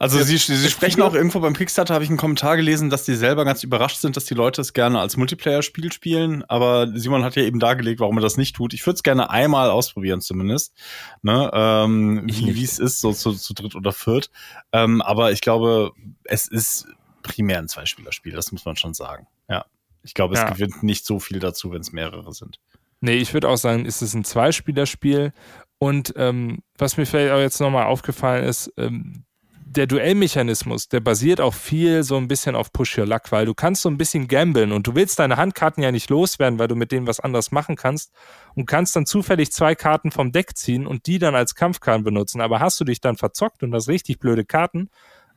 also ja, sie, sie sprechen auch irgendwo beim Kickstarter, habe ich einen Kommentar gelesen, dass die selber ganz überrascht sind, dass die Leute es gerne als Multiplayer-Spiel spielen. Aber Simon hat ja eben dargelegt, warum er das nicht tut. Ich würde es gerne einmal ausprobieren zumindest, ne? ähm, wie es ist, so zu, zu dritt oder viert. Ähm, aber ich glaube, es ist primär ein Zwei-Spieler-Spiel, das muss man schon sagen. Ja. Ich glaube, es ja. gewinnt nicht so viel dazu, wenn es mehrere sind. Nee, ich würde auch sagen, ist es ein Zweispielerspiel. Und ähm, was mir vielleicht auch jetzt nochmal aufgefallen ist, ähm, der Duellmechanismus, der basiert auch viel so ein bisschen auf Push Your Luck, weil du kannst so ein bisschen gamblen und du willst deine Handkarten ja nicht loswerden, weil du mit denen was anderes machen kannst und kannst dann zufällig zwei Karten vom Deck ziehen und die dann als Kampfkarten benutzen. Aber hast du dich dann verzockt und hast richtig blöde Karten,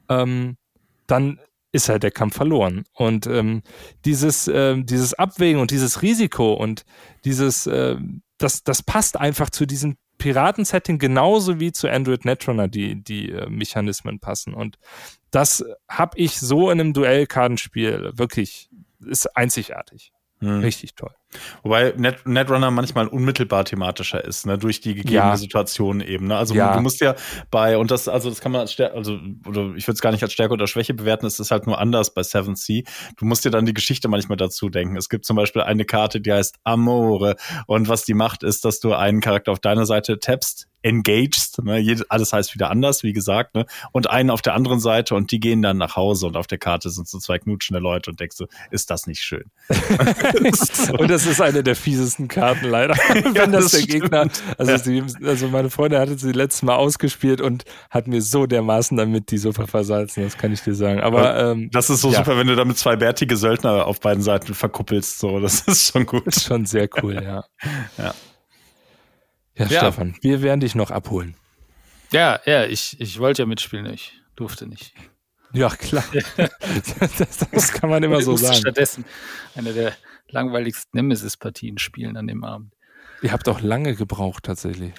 ähm, dann ist halt der Kampf verloren. Und ähm, dieses, äh, dieses Abwägen und dieses Risiko und dieses, äh, das, das passt einfach zu diesem Piraten-Setting genauso wie zu Android Netrunner die, die äh, Mechanismen passen. Und das habe ich so in einem Duellkartenspiel wirklich, ist einzigartig. Hm. Richtig toll. Wobei Net Netrunner manchmal unmittelbar thematischer ist, ne, durch die gegebene ja. Situation eben. Ne? Also ja. du musst ja bei, und das, also das kann man als Stärke, also, oder ich würde es gar nicht als Stärke oder Schwäche bewerten, es ist halt nur anders bei Seven Sea. Du musst dir dann die Geschichte manchmal dazu denken. Es gibt zum Beispiel eine Karte, die heißt Amore. Und was die macht, ist, dass du einen Charakter auf deiner Seite tappst, engaged. Ne? alles heißt wieder anders, wie gesagt. Ne? Und einen auf der anderen Seite und die gehen dann nach Hause und auf der Karte sind so zwei knutschende Leute und denkst du, ist das nicht schön? <laughs> <laughs> und das ist eine der fiesesten Karten leider. <laughs> Wenn ja, das, das, der stimmt. Gegner, also, ja. sie, also meine Freundin hatte sie letztes Mal ausgespielt und hat mir so dermaßen damit die Sofa versalzen, das kann ich dir sagen. Aber ähm, das ist so ja. super, wenn du damit zwei bärtige Söldner auf beiden Seiten verkuppelst. So, das ist schon gut. Das ist schon sehr cool, ja. ja. Ja, ja, Stefan, wir werden dich noch abholen. Ja, ja, ich, ich wollte ja mitspielen, ich durfte nicht. Ja, klar. <laughs> das, das, kann man immer so sagen. Stattdessen eine der langweiligsten Nemesis-Partien spielen an dem Abend. Ihr habt auch lange gebraucht, tatsächlich.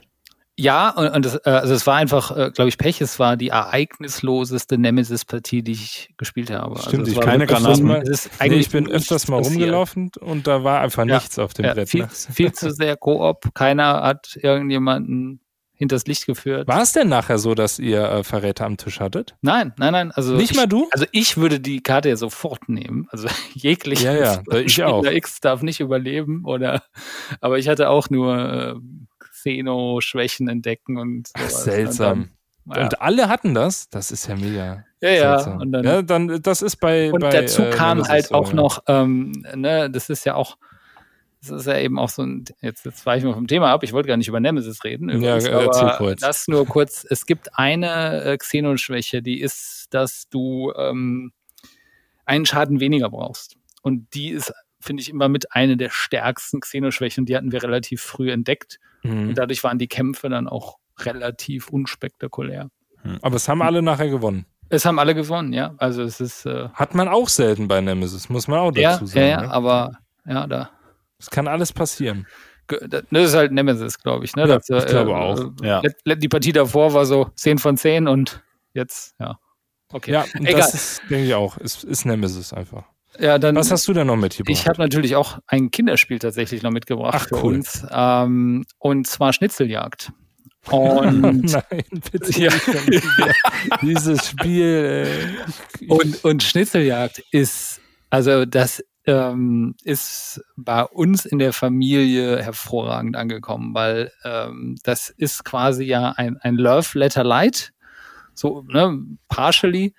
Ja, und, und das, äh, also es war einfach, äh, glaube ich, Pech. Es war die ereignisloseste Nemesis-Partie, die ich gespielt habe. Also Stimmt, also ich keine Granaten. Mal, nee, ich bin öfters mal rumgelaufen und da war einfach ja, nichts auf dem ja, Brett. Viel, ne? viel <laughs> zu sehr Koop. Keiner hat irgendjemanden hinters Licht geführt. War es denn nachher so, dass ihr äh, Verräter am Tisch hattet? Nein, nein, nein. Also nicht ich, mal du? Also ich würde die Karte ja sofort nehmen. Also <laughs> jeglich. Ja, ja, ich Spieler auch. X darf nicht überleben oder. Aber ich hatte auch nur äh, Xeno-Schwächen entdecken und Ach, seltsam. Und, dann, ja. und, alle hatten das? Das ist ja mega. Ja, ja. Und dann, ja, dann das ist bei. Und bei, dazu äh, kam halt so, auch ja. noch, ähm, ne, das ist ja auch. Das ist ja eben auch so ein, jetzt, jetzt weiche ich mal vom Thema ab, ich wollte gar nicht über Nemesis reden. Übrigens, ja, erzähl kurz. Das nur kurz. Es gibt eine äh, Xenon-Schwäche, die ist, dass du ähm, einen Schaden weniger brauchst. Und die ist, finde ich, immer mit eine der stärksten Xenoschwächen. Die hatten wir relativ früh entdeckt. Mhm. Und dadurch waren die Kämpfe dann auch relativ unspektakulär. Mhm. Aber es haben alle nachher gewonnen. Es haben alle gewonnen, ja. Also es ist. Äh Hat man auch selten bei Nemesis, muss man auch dazu ja, sagen. Ja, ja, ne? aber ja, da. Es kann alles passieren. Das ist halt Nemesis, glaube ich. Ne? Ja, das, ich glaube äh, auch. Ja. Die Partie davor war so 10 von 10 und jetzt, ja. Okay. Ja, Egal. das denke ich auch. Ist, ist Nemesis einfach. Ja, dann, Was hast du denn noch mitgebracht? Ich habe natürlich auch ein Kinderspiel tatsächlich noch mitgebracht Ach, für cool. uns. Ähm, und zwar Schnitzeljagd. <laughs> Und Nein, bitte ja. Dieses Spiel. Ey. Und, und Schnitzeljagd ist, also das ähm, ist bei uns in der Familie hervorragend angekommen, weil ähm, das ist quasi ja ein, ein Love Letter Light so ne, partially.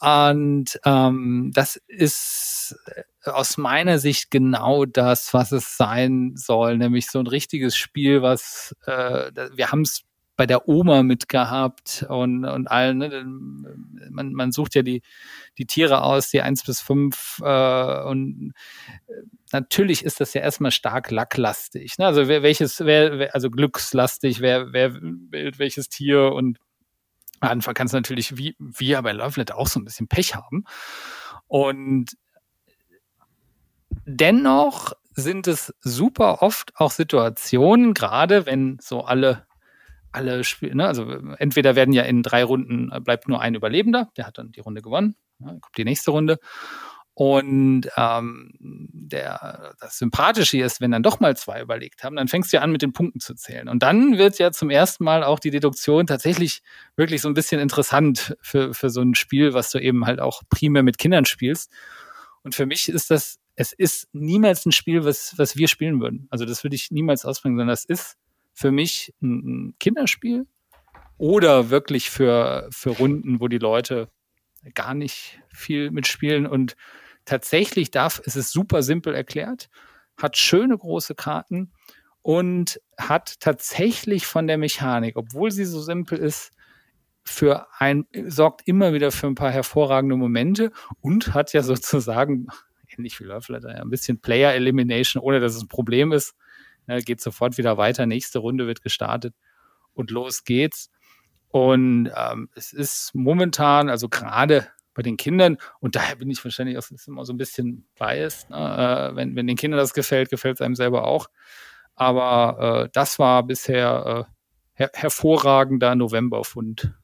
Und ähm, das ist äh, aus meiner Sicht genau das, was es sein soll, nämlich so ein richtiges Spiel, was äh, wir haben es bei der Oma mitgehabt und, und allen. Ne? Man, man sucht ja die, die Tiere aus, die eins bis fünf äh, und äh, natürlich ist das ja erstmal stark lacklastig. Ne? Also wer, welches, wer, also glückslastig, wer, wer wählt welches Tier und Anfang kannst du natürlich, wie wir bei Lovelet auch so ein bisschen Pech haben. Und dennoch sind es super oft auch Situationen, gerade wenn so alle alle Spiele, ne, also entweder werden ja in drei Runden bleibt nur ein Überlebender, der hat dann die Runde gewonnen, ja, kommt die nächste Runde und ähm, der, das Sympathische ist, wenn dann doch mal zwei überlegt haben, dann fängst du ja an, mit den Punkten zu zählen. Und dann wird ja zum ersten Mal auch die Deduktion tatsächlich wirklich so ein bisschen interessant für, für so ein Spiel, was du eben halt auch primär mit Kindern spielst. Und für mich ist das, es ist niemals ein Spiel, was, was wir spielen würden. Also das würde ich niemals ausbringen, sondern das ist für mich ein Kinderspiel oder wirklich für, für Runden, wo die Leute gar nicht viel mitspielen und tatsächlich darf, es ist super simpel erklärt, hat schöne große Karten und hat tatsächlich von der Mechanik, obwohl sie so simpel ist, für ein, sorgt immer wieder für ein paar hervorragende Momente und hat ja <laughs> sozusagen, ähnlich wie ja, ein bisschen Player Elimination, ohne dass es ein Problem ist. Ne, geht sofort wieder weiter, nächste Runde wird gestartet und los geht's. Und ähm, es ist momentan, also gerade bei den Kindern. Und daher bin ich wahrscheinlich auch immer so ein bisschen biased. Ne? Äh, wenn, wenn den Kindern das gefällt, gefällt es einem selber auch. Aber äh, das war bisher äh, her hervorragender Novemberfund.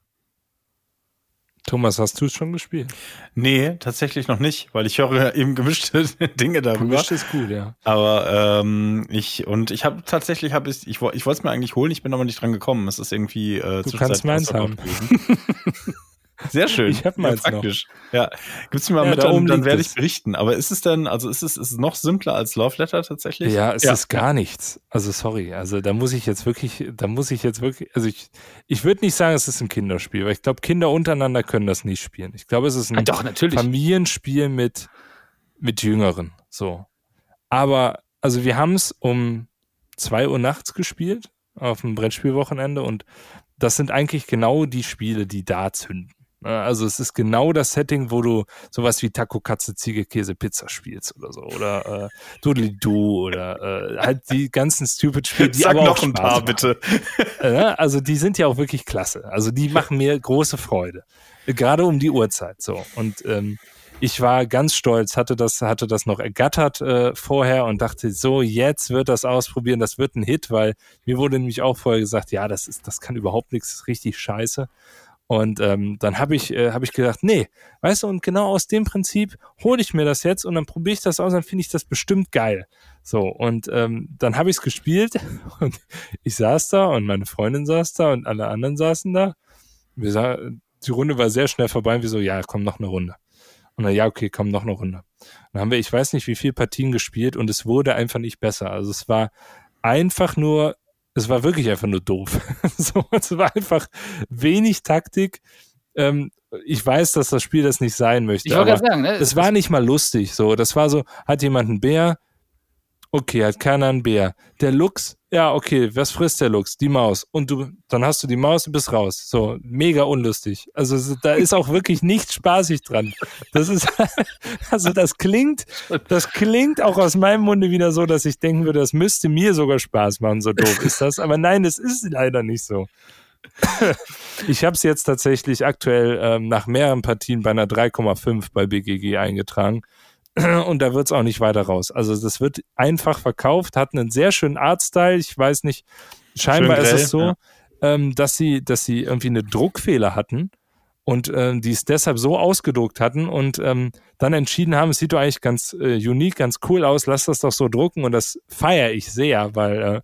Thomas, hast du es schon gespielt? Nee, tatsächlich noch nicht, weil ich höre eben gemischte <laughs> Dinge darüber. Gemischt ist gut, ja. Aber ähm, ich und ich habe tatsächlich habe ich ich, ich wollte es mir eigentlich holen, ich bin aber nicht dran gekommen. Es ist irgendwie äh, Du kannst meins haben. <laughs> Sehr schön. Ich habe meins ja, praktisch. Noch. Ja, gib's mir mal Ja, mit, da dann, oben dann werde ich berichten. Aber ist es denn, also ist es, ist es noch simpler als Love Letter tatsächlich? Ja, es Ja. ist gar nichts. Also sorry, also da muss ich jetzt wirklich, da muss ich jetzt wirklich, also ich, ich würde nicht sagen, es ist ein Kinderspiel, weil ich glaube, Kinder untereinander können das nicht spielen. Ich glaube, es ist ein Ah, doch, natürlich. Familienspiel mit, mit Jüngeren. So. Aber, also wir haben es um zwei Uhr nachts gespielt auf dem Brettspielwochenende und das sind eigentlich genau die Spiele, die da zünden. Ne, Also es ist genau das Setting, wo du sowas wie Taco, Katze, Ziege, Käse, Pizza spielst oder so. Oder äh, Doodly-Doo oder äh, halt die ganzen Stupid-Spiele, die Sag aber noch auch ein paar, machen. bitte. Äh, ne? Also die sind ja auch wirklich klasse. Also die machen mir große Freude. Gerade um die Uhrzeit so. Und ähm, ich war ganz stolz, hatte das, hatte das noch ergattert äh, vorher und dachte, so, jetzt wird das ausprobieren, das wird ein Hit, weil mir wurde nämlich auch vorher gesagt, ja, das ist, das kann überhaupt nichts, das ist richtig scheiße. Und ähm, dann habe ich, äh, hab ich gedacht, nee, weißt du, und genau aus dem Prinzip hole ich mir das jetzt und dann probiere ich das aus, dann finde ich das bestimmt geil. So, und ähm, dann habe ich es gespielt <laughs> und ich saß da und meine Freundin saß da und alle anderen saßen da. Wir sah, die Runde war sehr schnell vorbei und wir so, ja, komm, noch eine Runde. Und dann, ja, okay, komm, noch eine Runde. Dann haben wir, ich weiß nicht, wie viele Partien gespielt und es wurde einfach nicht besser. Also es war einfach nur, es war wirklich einfach nur doof. <laughs> so, es war einfach wenig Taktik. Ähm, ich weiß, dass das Spiel das nicht sein möchte. Ich wollte gerade sagen, ne? es war nicht mal lustig. So, das war so, hat jemand einen Bär? Okay, hat keiner einen Bär. Der Luchs? Ja, okay, was frisst der Luchs? Die Maus. Und du, dann hast du die Maus und bist raus. So, mega unlustig. Also so, da ist auch wirklich nichts spaßig dran. Das ist, <laughs> also das klingt, das klingt auch aus meinem Munde wieder so, dass ich denken würde, das müsste mir sogar Spaß machen, so doof ist das. Aber nein, es ist leider nicht so. <laughs> Ich habe es jetzt tatsächlich aktuell ähm, nach mehreren Partien bei einer 3,5 bei BGG eingetragen. <clears throat> Und da wird es auch nicht weiter raus. Also das wird einfach verkauft, hat einen sehr schönen Artstyle. Ich weiß nicht, scheinbar Schön ist grell, es so, ja. ähm, dass sie, dass sie irgendwie eine Druckfehler hatten und ähm, die es deshalb so ausgedruckt hatten und ähm, dann entschieden haben, es sieht doch eigentlich ganz äh, unique, ganz cool aus, lass das doch so drucken und das feiere ich sehr, weil äh,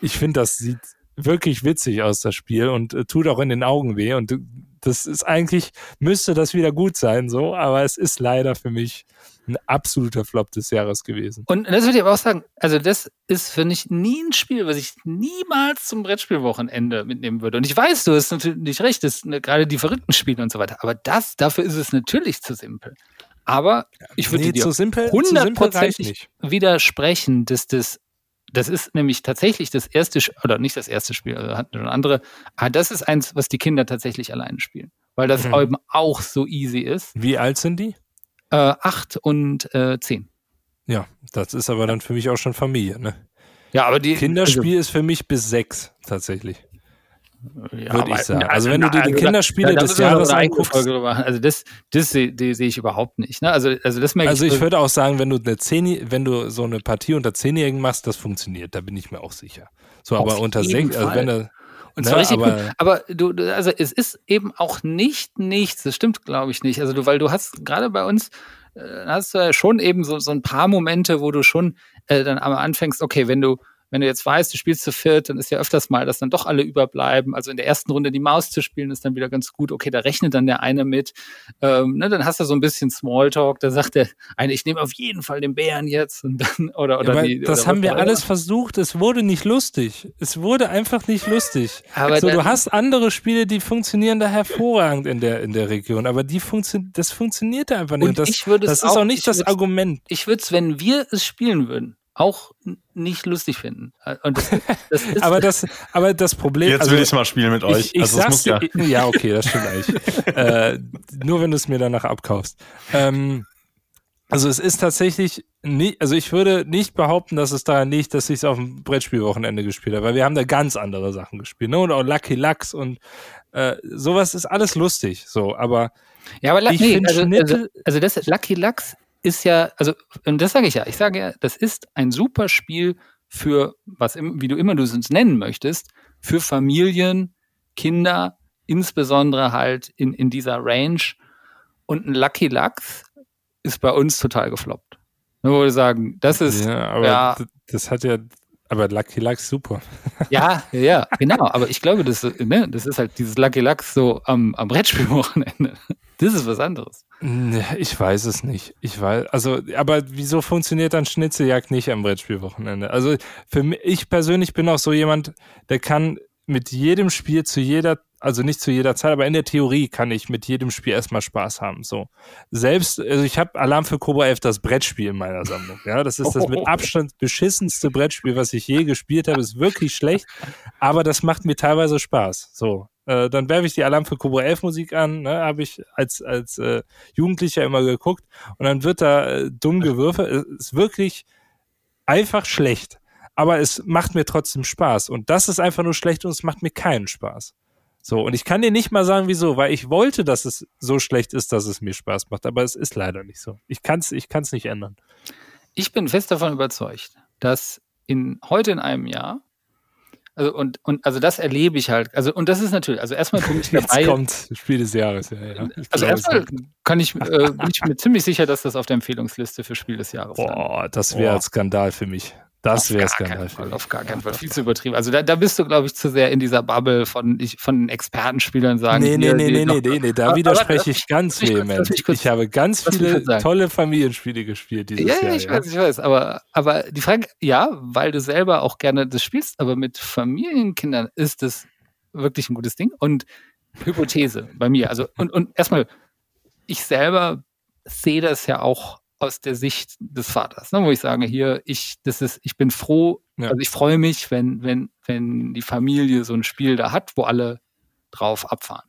ich finde, das sieht wirklich witzig aus, das Spiel und äh, tut auch in den Augen weh und äh, das ist eigentlich, müsste das wieder gut sein, so, aber es ist leider für mich ein absoluter Flop des Jahres gewesen. Und das würde ich aber auch sagen, also das ist, finde ich, nie ein Spiel, was ich niemals zum Brettspielwochenende mitnehmen würde. Und ich weiß, du hast natürlich recht, das sind gerade die verrückten Spiele und so weiter. Aber das, dafür ist es natürlich zu simpel. Aber ich würde Nee, dir hundertprozentig nicht. widersprechen, dass das, das ist nämlich tatsächlich das erste, oder nicht das erste Spiel, also hatten schon andere, aber das ist eins, was die Kinder tatsächlich alleine spielen. Weil das Mhm. eben auch so easy ist. Wie alt sind die? Äh, acht und äh, zehn. Ja, das ist aber dann für mich auch schon Familie. Ne? Ja, aber die Kinderspiel ist für mich bis sechs tatsächlich. Ja, würde ich sagen. Also wenn du dir die da- Kinderspiele da des Jahres anguckst-. Also das, das sehe sehe ich überhaupt nicht. Ne? Also, also das merke Also ich. ich würde auch sagen, wenn du eine Zehn, wenn du so eine Partie unter Zehnjährigen machst, das funktioniert, da bin ich mir auch sicher. So, aber unter sechs, also wenn er, und ne, zwar richtig aber- gut. Aber du, du- also es ist eben auch nicht nichts. Das stimmt, glaube ich, nicht. Also du, weil du hast gerade bei uns äh, hast du ja schon eben so, so ein paar Momente, wo du schon äh, dann aber anfängst, okay, wenn du wenn du jetzt weißt, du spielst zu viert, dann ist ja öfters mal, dass dann doch alle überbleiben. Also in der ersten Runde die Maus zu spielen, ist dann wieder ganz gut. Okay, da rechnet dann der eine mit. Ähm, ne, dann hast du so ein bisschen Smalltalk. Da sagt der eine, ich nehme auf jeden Fall den Bären jetzt. Und dann, oder, oder aber die, das oder haben wir auch alles versucht, es wurde nicht lustig. Es wurde einfach nicht lustig. Aber so, du hast andere Spiele, die funktionieren da hervorragend in der, in der Region, aber die funktion das funktioniert da einfach nicht. Und das ich würde das ist auch- auch nicht ich das Argument. ich würde es, wenn wir es spielen würden, auch nicht lustig finden. Und das, das <laughs> ist, Aber das, aber das Problem. Jetzt also, will ich mal spielen mit euch. Ich, ich also es muss sag's ja. dir, ja, okay, das stimmt eigentlich. <laughs> äh, nur wenn du es mir danach abkaufst. Ähm, also es ist tatsächlich nicht, also ich würde nicht behaupten, dass es daran liegt, dass ich es auf dem Brettspielwochenende gespielt habe, weil wir haben da ganz andere Sachen gespielt, ne? Und auch Lucky Lux und äh, sowas ist alles lustig, so, aber ja, aber ich nee, also, also, also das Lucky Lux ist ja, also und das sage ich ja. Ich sage ja, das ist ein super Spiel für was, wie du immer du es uns nennen möchtest, für Familien, Kinder, insbesondere halt in in dieser Range. Und ein Lucky Lux ist bei uns total gefloppt. Nur wo wir sagen, das ist ja, aber ja. das hat ja Aber Lucky Lux super. <laughs> Ja, ja, genau. Aber ich glaube, das, ne, das ist halt dieses Lucky Lux so am, am Brettspielwochenende. <laughs> Das ist was anderes. Ich weiß es nicht. Ich weiß, also, aber wieso funktioniert dann Schnitzeljagd nicht am Brettspielwochenende? Also, für mich, ich persönlich bin auch so jemand, der kann mit jedem Spiel zu jeder, also nicht zu jeder Zeit, aber in der Theorie kann ich mit jedem Spiel erstmal Spaß haben. So. Selbst, also ich habe Alarm für Cobra 11 das Brettspiel in meiner Sammlung. Ja, das ist das mit <laughs> Abstand beschissenste Brettspiel, was ich je gespielt habe. Ist wirklich schlecht, aber das macht mir teilweise Spaß. So. Äh, dann werfe ich die Alarm für Cobra 11 Musik an, ne, habe ich als, als äh, Jugendlicher immer geguckt und dann wird da äh, dumm gewürfelt. Ist wirklich einfach schlecht aber es macht mir trotzdem Spaß. Und das ist einfach nur schlecht und es macht mir keinen Spaß. So, und ich kann dir nicht mal sagen, wieso, weil ich wollte, dass es so schlecht ist, dass es mir Spaß macht, aber es ist leider nicht so. Ich kann es ich kann's nicht ändern. Ich bin fest davon überzeugt, dass in heute in einem Jahr, also und, und also das erlebe ich halt, also und das ist natürlich, also erstmal bin ich <laughs> dabei. Jetzt kommt Spiel des Jahres, ja. ja. Also erstmal kann ich, äh, bin ich mir ziemlich sicher, dass das auf der Empfehlungsliste für Spiel des Jahres ist. Boah, das wäre ein Skandal für mich. Das wäre Skandal. Fall, auf gar keinen Fall. Viel zu übertrieben. Also da, da bist du, glaube ich, zu sehr in dieser Bubble von, ich, von Expertenspielern sagen. Nee, nee, nee, nee, nee, nee, nee, da widerspreche ich ganz vehement. Ich habe ganz viele tolle Familienspiele gespielt dieses ja, Jahr. Ja, ich weiß, ich weiß. Aber, aber die Frage, ja, weil du selber auch gerne das spielst, aber mit Familienkindern ist das wirklich ein gutes Ding. Und Hypothese bei mir. Also, und, und erstmal, ich selber sehe das ja auch aus der Sicht des Vaters, ne, wo ich sage, hier, ich, das ist, ich bin froh, ja. also ich freue mich, wenn, wenn, wenn die Familie so ein Spiel da hat, wo alle drauf abfahren.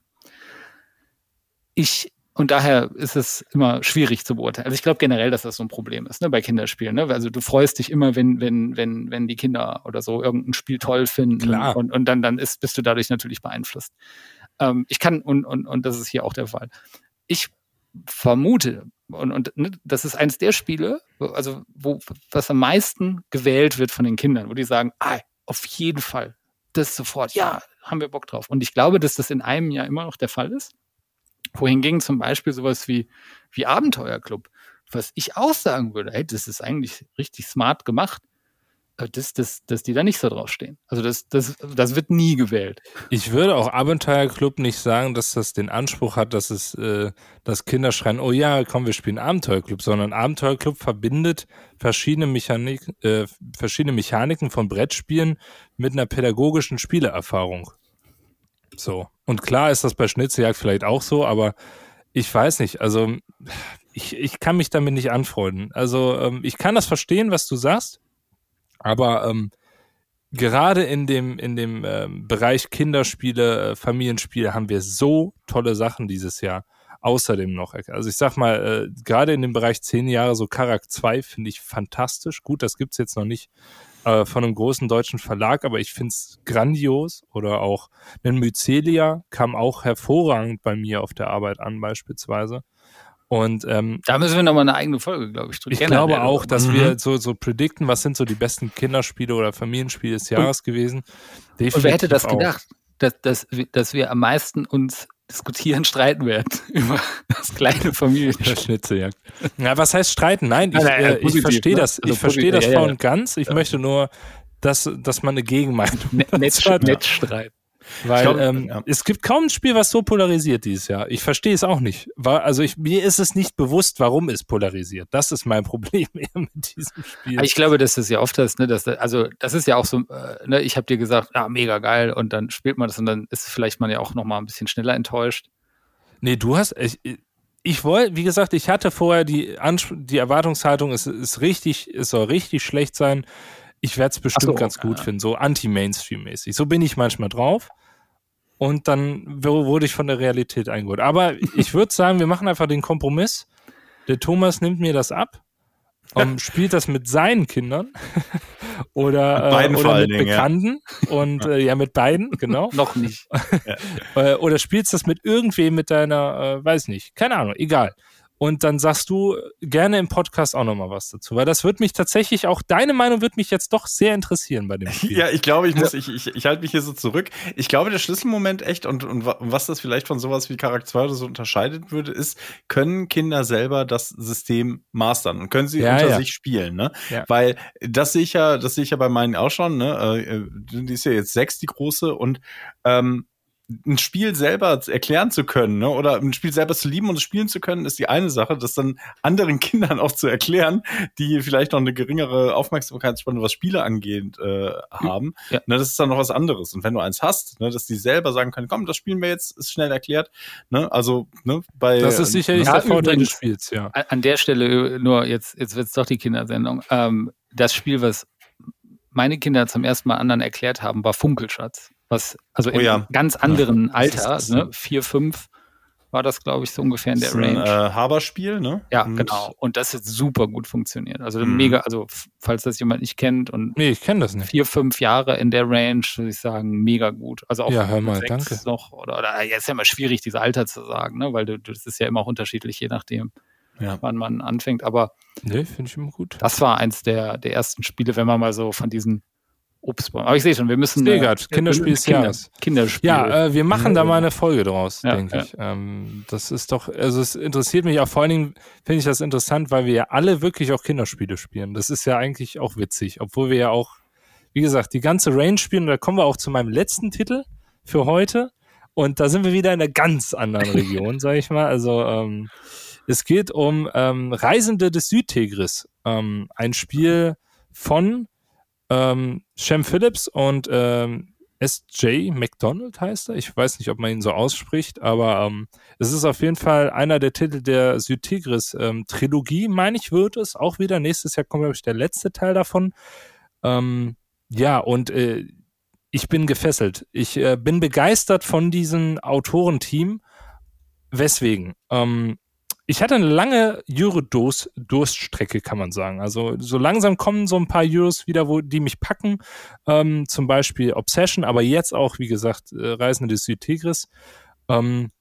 Ich, und daher ist es immer schwierig zu beurteilen. Also ich glaube generell, dass das so ein Problem ist, ne, bei Kinderspielen. Ne? Also du freust dich immer, wenn, wenn, wenn, wenn die Kinder oder so irgendein Spiel toll finden. Klar. Und, und dann, dann ist, bist du dadurch natürlich beeinflusst. Ähm, ich kann, und, und, und das ist hier auch der Fall. Ich vermute, und, und ne, das ist eines der Spiele, also wo was am meisten gewählt wird von den Kindern, wo die sagen, ah, auf jeden Fall, das sofort, ja, haben wir Bock drauf. Und ich glaube, dass das in einem Jahr immer noch der Fall ist. Wohingegen zum Beispiel sowas wie, wie Abenteuerclub, was ich auch sagen würde, hey, das ist eigentlich richtig smart gemacht, dass, dass, dass die da nicht so draufstehen. Also das, das, das wird nie gewählt. Ich würde auch Abenteuerclub nicht sagen, dass das den Anspruch hat, dass es, äh, dass Kinder schreien, oh ja, komm, wir spielen Abenteuerclub, sondern Abenteuerclub verbindet verschiedene Mechanik, äh, verschiedene Mechaniken von Brettspielen mit einer pädagogischen Spieleerfahrung. So. Und klar ist das bei Schnitzeljagd vielleicht auch so, aber ich weiß nicht, also ich, ich kann mich damit nicht anfreunden. Also ähm, ich kann das verstehen, was du sagst aber ähm, gerade in dem, in dem ähm, Bereich Kinderspiele, äh, Familienspiele haben wir so tolle Sachen dieses Jahr. Außerdem noch, also ich sag mal, äh, gerade in dem Bereich zehn Jahre, so Karak 2 finde ich fantastisch. Gut, das gibt's jetzt noch nicht äh, von einem großen deutschen Verlag, aber ich find's grandios. Oder auch ein Mycelia kam auch hervorragend bei mir auf der Arbeit an, beispielsweise. Und ähm, da müssen wir nochmal eine eigene Folge, glaube ich. Ich glaube auch, dass mhm. wir so, so predikten, was sind so die besten Kinderspiele oder Familienspiele des Jahres und, gewesen. Definitiv und wer hätte das auch. gedacht, dass, dass, dass wir am meisten uns diskutieren, streiten werden <laughs> über das kleine Familienschnitzeljagd. Ja, was heißt streiten? Nein, ich, äh, ich verstehe ne? das. Also ich verstehe das voll und ganz. Ich ja. möchte nur, dass, dass man eine Gegenmeinung <laughs> hat. Netzstreit. Weil glaub, ähm, ja. es gibt kaum ein Spiel, was so polarisiert dieses Jahr. Ich verstehe es auch nicht. Also ich, mir ist es nicht bewusst, warum es polarisiert. Das ist mein <laughs> Problem mit diesem Spiel. Ich glaube, dass das ja oft ist, ne, dass, also das ist ja auch so, äh, ne, ich habe dir gesagt, ah, mega geil, und dann spielt man das und dann ist vielleicht man ja auch noch mal ein bisschen schneller enttäuscht. Nee, du hast, ich, ich wollte, wie gesagt, ich hatte vorher die, Ansp die Erwartungshaltung, es ist richtig, es soll richtig schlecht sein. Ich werde es bestimmt so, ganz gut ja. finden, so anti-Mainstream-mäßig. So bin ich manchmal drauf und dann wurde ich von der Realität eingeholt. Aber ich würde sagen, wir machen einfach den Kompromiss. Der Thomas nimmt mir das ab, um, <laughs> spielt das mit seinen Kindern oder, <laughs> äh, oder mit Dingen, Bekannten ja. und äh, ja mit beiden, genau. <laughs> Noch nicht. äh, oder spielst das mit irgendwem mit deiner, äh, weiß nicht, keine Ahnung, egal. Und dann sagst du gerne im Podcast auch nochmal was dazu, weil das wird mich tatsächlich auch, deine Meinung wird mich jetzt doch sehr interessieren bei dem <laughs> Spiel. Ja, ich glaube, ich muss, ich, ich, ich halte mich hier so zurück. Ich glaube, der Schlüsselmoment echt und, und was das vielleicht von sowas wie Charakter 2 oder so unterscheidet würde, ist, können Kinder selber das System mastern und können sie ja, unter ja. sich spielen, ne? Ja. Weil das sehe ich ja, das sehe ich ja bei meinen auch schon, ne? Äh, die ist ja jetzt sechs, die große und ähm, ein Spiel selber erklären zu können, ne? oder ein Spiel selber zu lieben und es spielen zu können, ist die eine Sache, das dann anderen <laughs> Kindern auch zu erklären, die vielleicht noch eine geringere Aufmerksamkeitsspanne, was Spiele angeht, äh, haben. Ja. Ne, das ist dann noch was anderes. Und wenn du eins hast, ne, dass die selber sagen können, komm, das spielen wir jetzt, ist schnell erklärt. Ne? Also, ne, bei. Das ist sicherlich ja, der Vorteil des Spiels, ja. An der Stelle nur, jetzt, jetzt wird's doch die Kindersendung. Ähm, das Spiel, was meine Kinder zum ersten Mal anderen erklärt haben, war Funkelschatz was also oh, ja. ganz anderen ja. Alter, ne? vier, fünf war das, glaube ich, so ungefähr in der ein, Range. Äh, Haberspiel, ne? Ja, und genau. Und das hat super gut funktioniert. Also mhm. mega, also falls das jemand nicht kennt und nee, ich kenne das nicht. Vier, fünf Jahre in der Range, würde ich sagen, mega gut. Also auch ja, hör mal, danke. noch oder, oder ja, ist ja immer schwierig, dieses Alter zu sagen, ne? Weil du, das ist ja immer auch unterschiedlich, je nachdem, ja. wann man anfängt. Aber nee, finde ich immer gut. Das war eins der, der ersten Spiele, wenn man mal so von diesen Obstbaum. Aber ich sehe schon, wir müssen. Stegert, äh, Kinderspiel des Kinder, Jahres. Kinderspiel. Ja, äh, wir machen da mal eine Folge draus, ja, denke ja. ich. Ähm, das ist doch, also es interessiert mich auch vor allen Dingen, finde ich das interessant, weil wir ja alle wirklich auch Kinderspiele spielen. Das ist ja eigentlich auch witzig, obwohl wir ja auch, wie gesagt, die ganze Range spielen. Und da kommen wir auch zu meinem letzten Titel für heute. Und da sind wir wieder in einer ganz anderen Region, <laughs> sage ich mal. Also ähm, es geht um ähm, Reisende des Südtigris. Ähm, ein Spiel von ähm, Shem Phillips und ähm, S.J. McDonald heißt er. Ich weiß nicht, ob man ihn so ausspricht, aber ähm, es ist auf jeden Fall einer der Titel der Südtigris ähm, meine ich, wird es auch wieder. Nächstes Jahr kommt, glaube ich, der letzte Teil davon. Ähm, ja, und äh, ich bin gefesselt. Ich äh, bin begeistert von diesem Autorenteam. Weswegen? Ähm, ich hatte eine lange Euro-Durststrecke, kann man sagen. Also so langsam kommen so ein paar Euros wieder, wo die mich packen. Ähm, zum Beispiel Obsession, aber jetzt auch, wie gesagt, äh, Reisende des Südtigris. Ähm,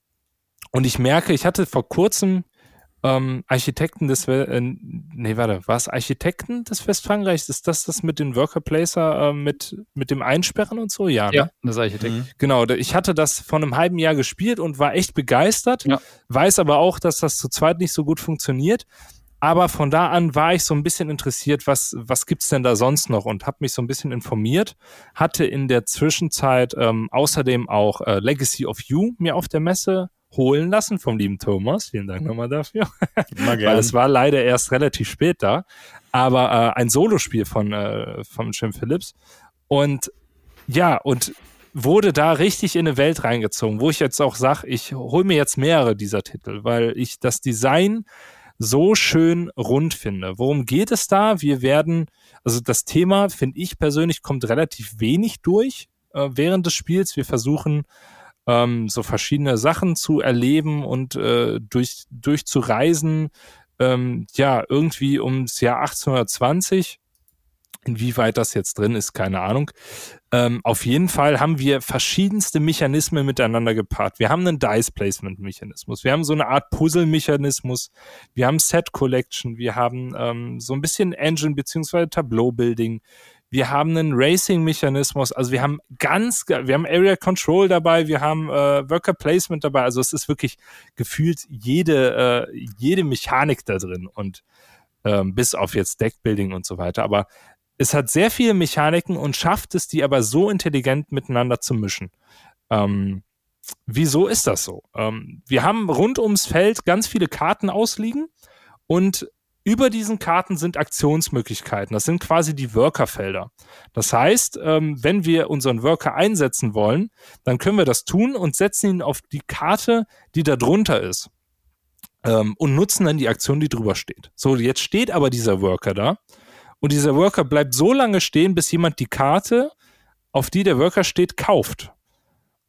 und ich merke, ich hatte vor kurzem ähm, Architekten des, äh, nee, warte, war es Architekten des Westfrankreichs? Ist das das mit den Worker Placer, äh, mit, mit dem Einsperren und so? Ja, ne? ja das Architekt. Mhm. Genau, ich hatte das vor einem halben Jahr gespielt und war echt begeistert, ja. weiß aber auch, dass das zu zweit nicht so gut funktioniert. Aber von da an war ich so ein bisschen interessiert, was, was gibt's denn da sonst noch und habe mich so ein bisschen informiert. Hatte in der Zwischenzeit ähm, außerdem auch äh, Legacy of You mir auf der Messe holen lassen vom lieben Thomas. Vielen Dank nochmal dafür. <laughs> Weil es war leider erst relativ spät da. Aber äh, ein Solospiel von, äh, von Jim Phillips. Und ja, und wurde da richtig in eine Welt reingezogen, wo ich jetzt auch sage, ich hole mir jetzt mehrere dieser Titel, weil ich das Design so schön rund finde. Worum geht es da? Wir werden, also das Thema, finde ich persönlich, kommt relativ wenig durch äh, während des Spiels. Wir versuchen ähm, so verschiedene Sachen zu erleben und äh, durch, durchzureisen. Ähm, ja, irgendwie ums Jahr 1820. Inwieweit das jetzt drin ist, keine Ahnung. Ähm, auf jeden Fall haben wir verschiedenste Mechanismen miteinander gepaart. Wir haben einen Dice-Placement-Mechanismus, wir haben so eine Art Puzzle-Mechanismus, wir haben Set-Collection, wir haben ähm, so ein bisschen Engine- beziehungsweise Tableau-Building, wir haben einen Racing-Mechanismus, also wir haben ganz, wir haben Area Control dabei, wir haben äh, Worker Placement dabei, also es ist wirklich gefühlt jede, äh, jede Mechanik da drin und ähm, bis auf jetzt Deckbuilding und so weiter, aber es hat sehr viele Mechaniken und schafft es, die aber so intelligent miteinander zu mischen. Ähm, wieso ist das so? Ähm, wir haben rund ums Feld ganz viele Karten ausliegen und über diesen Karten sind Aktionsmöglichkeiten. Das sind quasi die Workerfelder. Das heißt, ähm, wenn wir unseren Worker einsetzen wollen, dann können wir das tun und setzen ihn auf die Karte, die da drunter ist. Ähm, und nutzen dann die Aktion, die drüber steht. So, jetzt steht aber dieser Worker da. Und dieser Worker bleibt so lange stehen, bis jemand die Karte, auf die der Worker steht, kauft.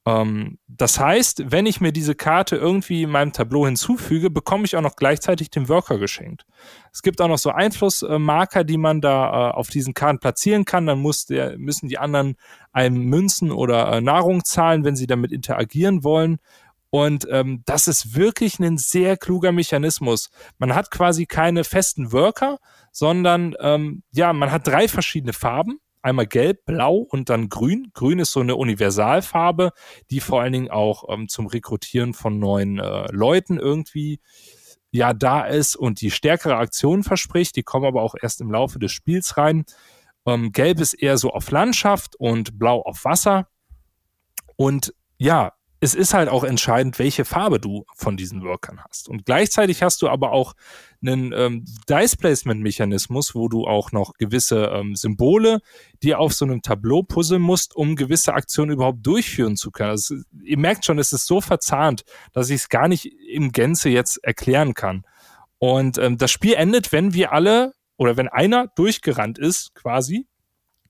Ähm, das heißt, wenn ich mir diese Karte irgendwie in meinem Tableau hinzufüge, bekomme ich auch noch gleichzeitig den Worker geschenkt. Es gibt auch noch so Einflussmarker, die man da äh, auf diesen Karten platzieren kann. Dann der, müssen die anderen einem Münzen oder äh, Nahrung zahlen, wenn sie damit interagieren wollen. Und ähm, das ist wirklich ein sehr kluger Mechanismus. Man hat quasi keine festen Worker, sondern ähm, ja, man hat drei verschiedene Farben. Einmal gelb, blau und dann grün. Grün ist so eine Universalfarbe, die vor allen Dingen auch ähm, zum Rekrutieren von neuen äh, Leuten irgendwie ja da ist und die stärkere Aktionen verspricht. Die kommen aber auch erst im Laufe des Spiels rein. Ähm, gelb ist eher so auf Landschaft und blau auf Wasser. Und ja, es ist halt auch entscheidend, welche Farbe du von diesen Workern hast. Und gleichzeitig hast du aber auch einen ähm, Dice-Placement-Mechanismus, wo du auch noch gewisse ähm, Symbole dir auf so einem Tableau puzzeln musst, um gewisse Aktionen überhaupt durchführen zu können. Also, ihr merkt schon, es ist so verzahnt, dass ich es gar nicht im Gänze jetzt erklären kann. Und ähm, das Spiel endet, wenn wir alle oder wenn einer durchgerannt ist, quasi,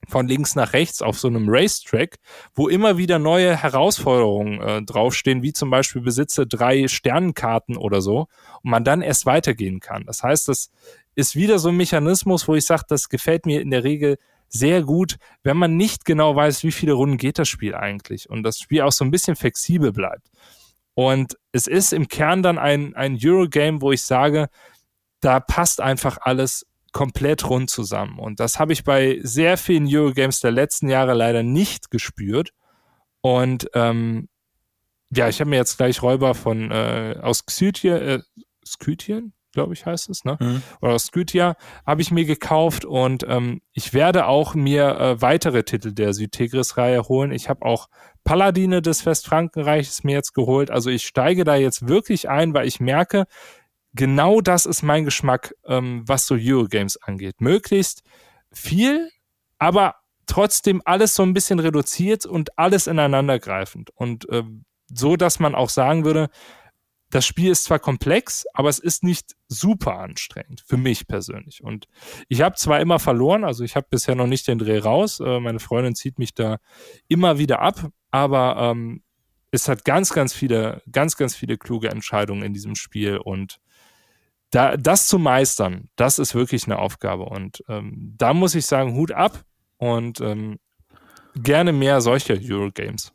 von links nach rechts auf so einem Racetrack, wo immer wieder neue Herausforderungen äh, draufstehen, wie zum Beispiel besitze drei Sternenkarten oder so, und man dann erst weitergehen kann. Das heißt, das ist wieder so ein Mechanismus, wo ich sage, das gefällt mir in der Regel sehr gut, wenn man nicht genau weiß, wie viele Runden geht das Spiel eigentlich und das Spiel auch so ein bisschen flexibel bleibt. Und es ist im Kern dann ein, ein Eurogame, wo ich sage, da passt einfach alles komplett rund zusammen. Und das habe ich bei sehr vielen Eurogames der letzten Jahre leider nicht gespürt. Und ähm, ja, ich habe mir jetzt gleich Räuber von äh, aus Xytien, äh, Skytien, glaube ich, heißt es, ne? Mhm. Oder aus Skytia habe ich mir gekauft und ähm, ich werde auch mir äh, weitere Titel der Südtegris-Reihe holen. Ich habe auch Paladine des Westfrankenreiches mir jetzt geholt. Also ich steige da jetzt wirklich ein, weil ich merke, genau das ist mein Geschmack, ähm, was so Eurogames angeht. Möglichst viel, aber trotzdem alles so ein bisschen reduziert und alles ineinandergreifend. Und ähm, so, dass man auch sagen würde, das Spiel ist zwar komplex, aber es ist nicht super anstrengend für mich persönlich. Und ich habe zwar immer verloren, also ich habe bisher noch nicht den Dreh raus. Äh, meine Freundin zieht mich da immer wieder ab, aber ähm, es hat ganz, ganz viele, ganz, ganz viele kluge Entscheidungen in diesem Spiel und da, das zu meistern, das ist wirklich eine Aufgabe. Und ähm, da muss ich sagen, Hut ab und ähm, gerne mehr solcher Eurogames.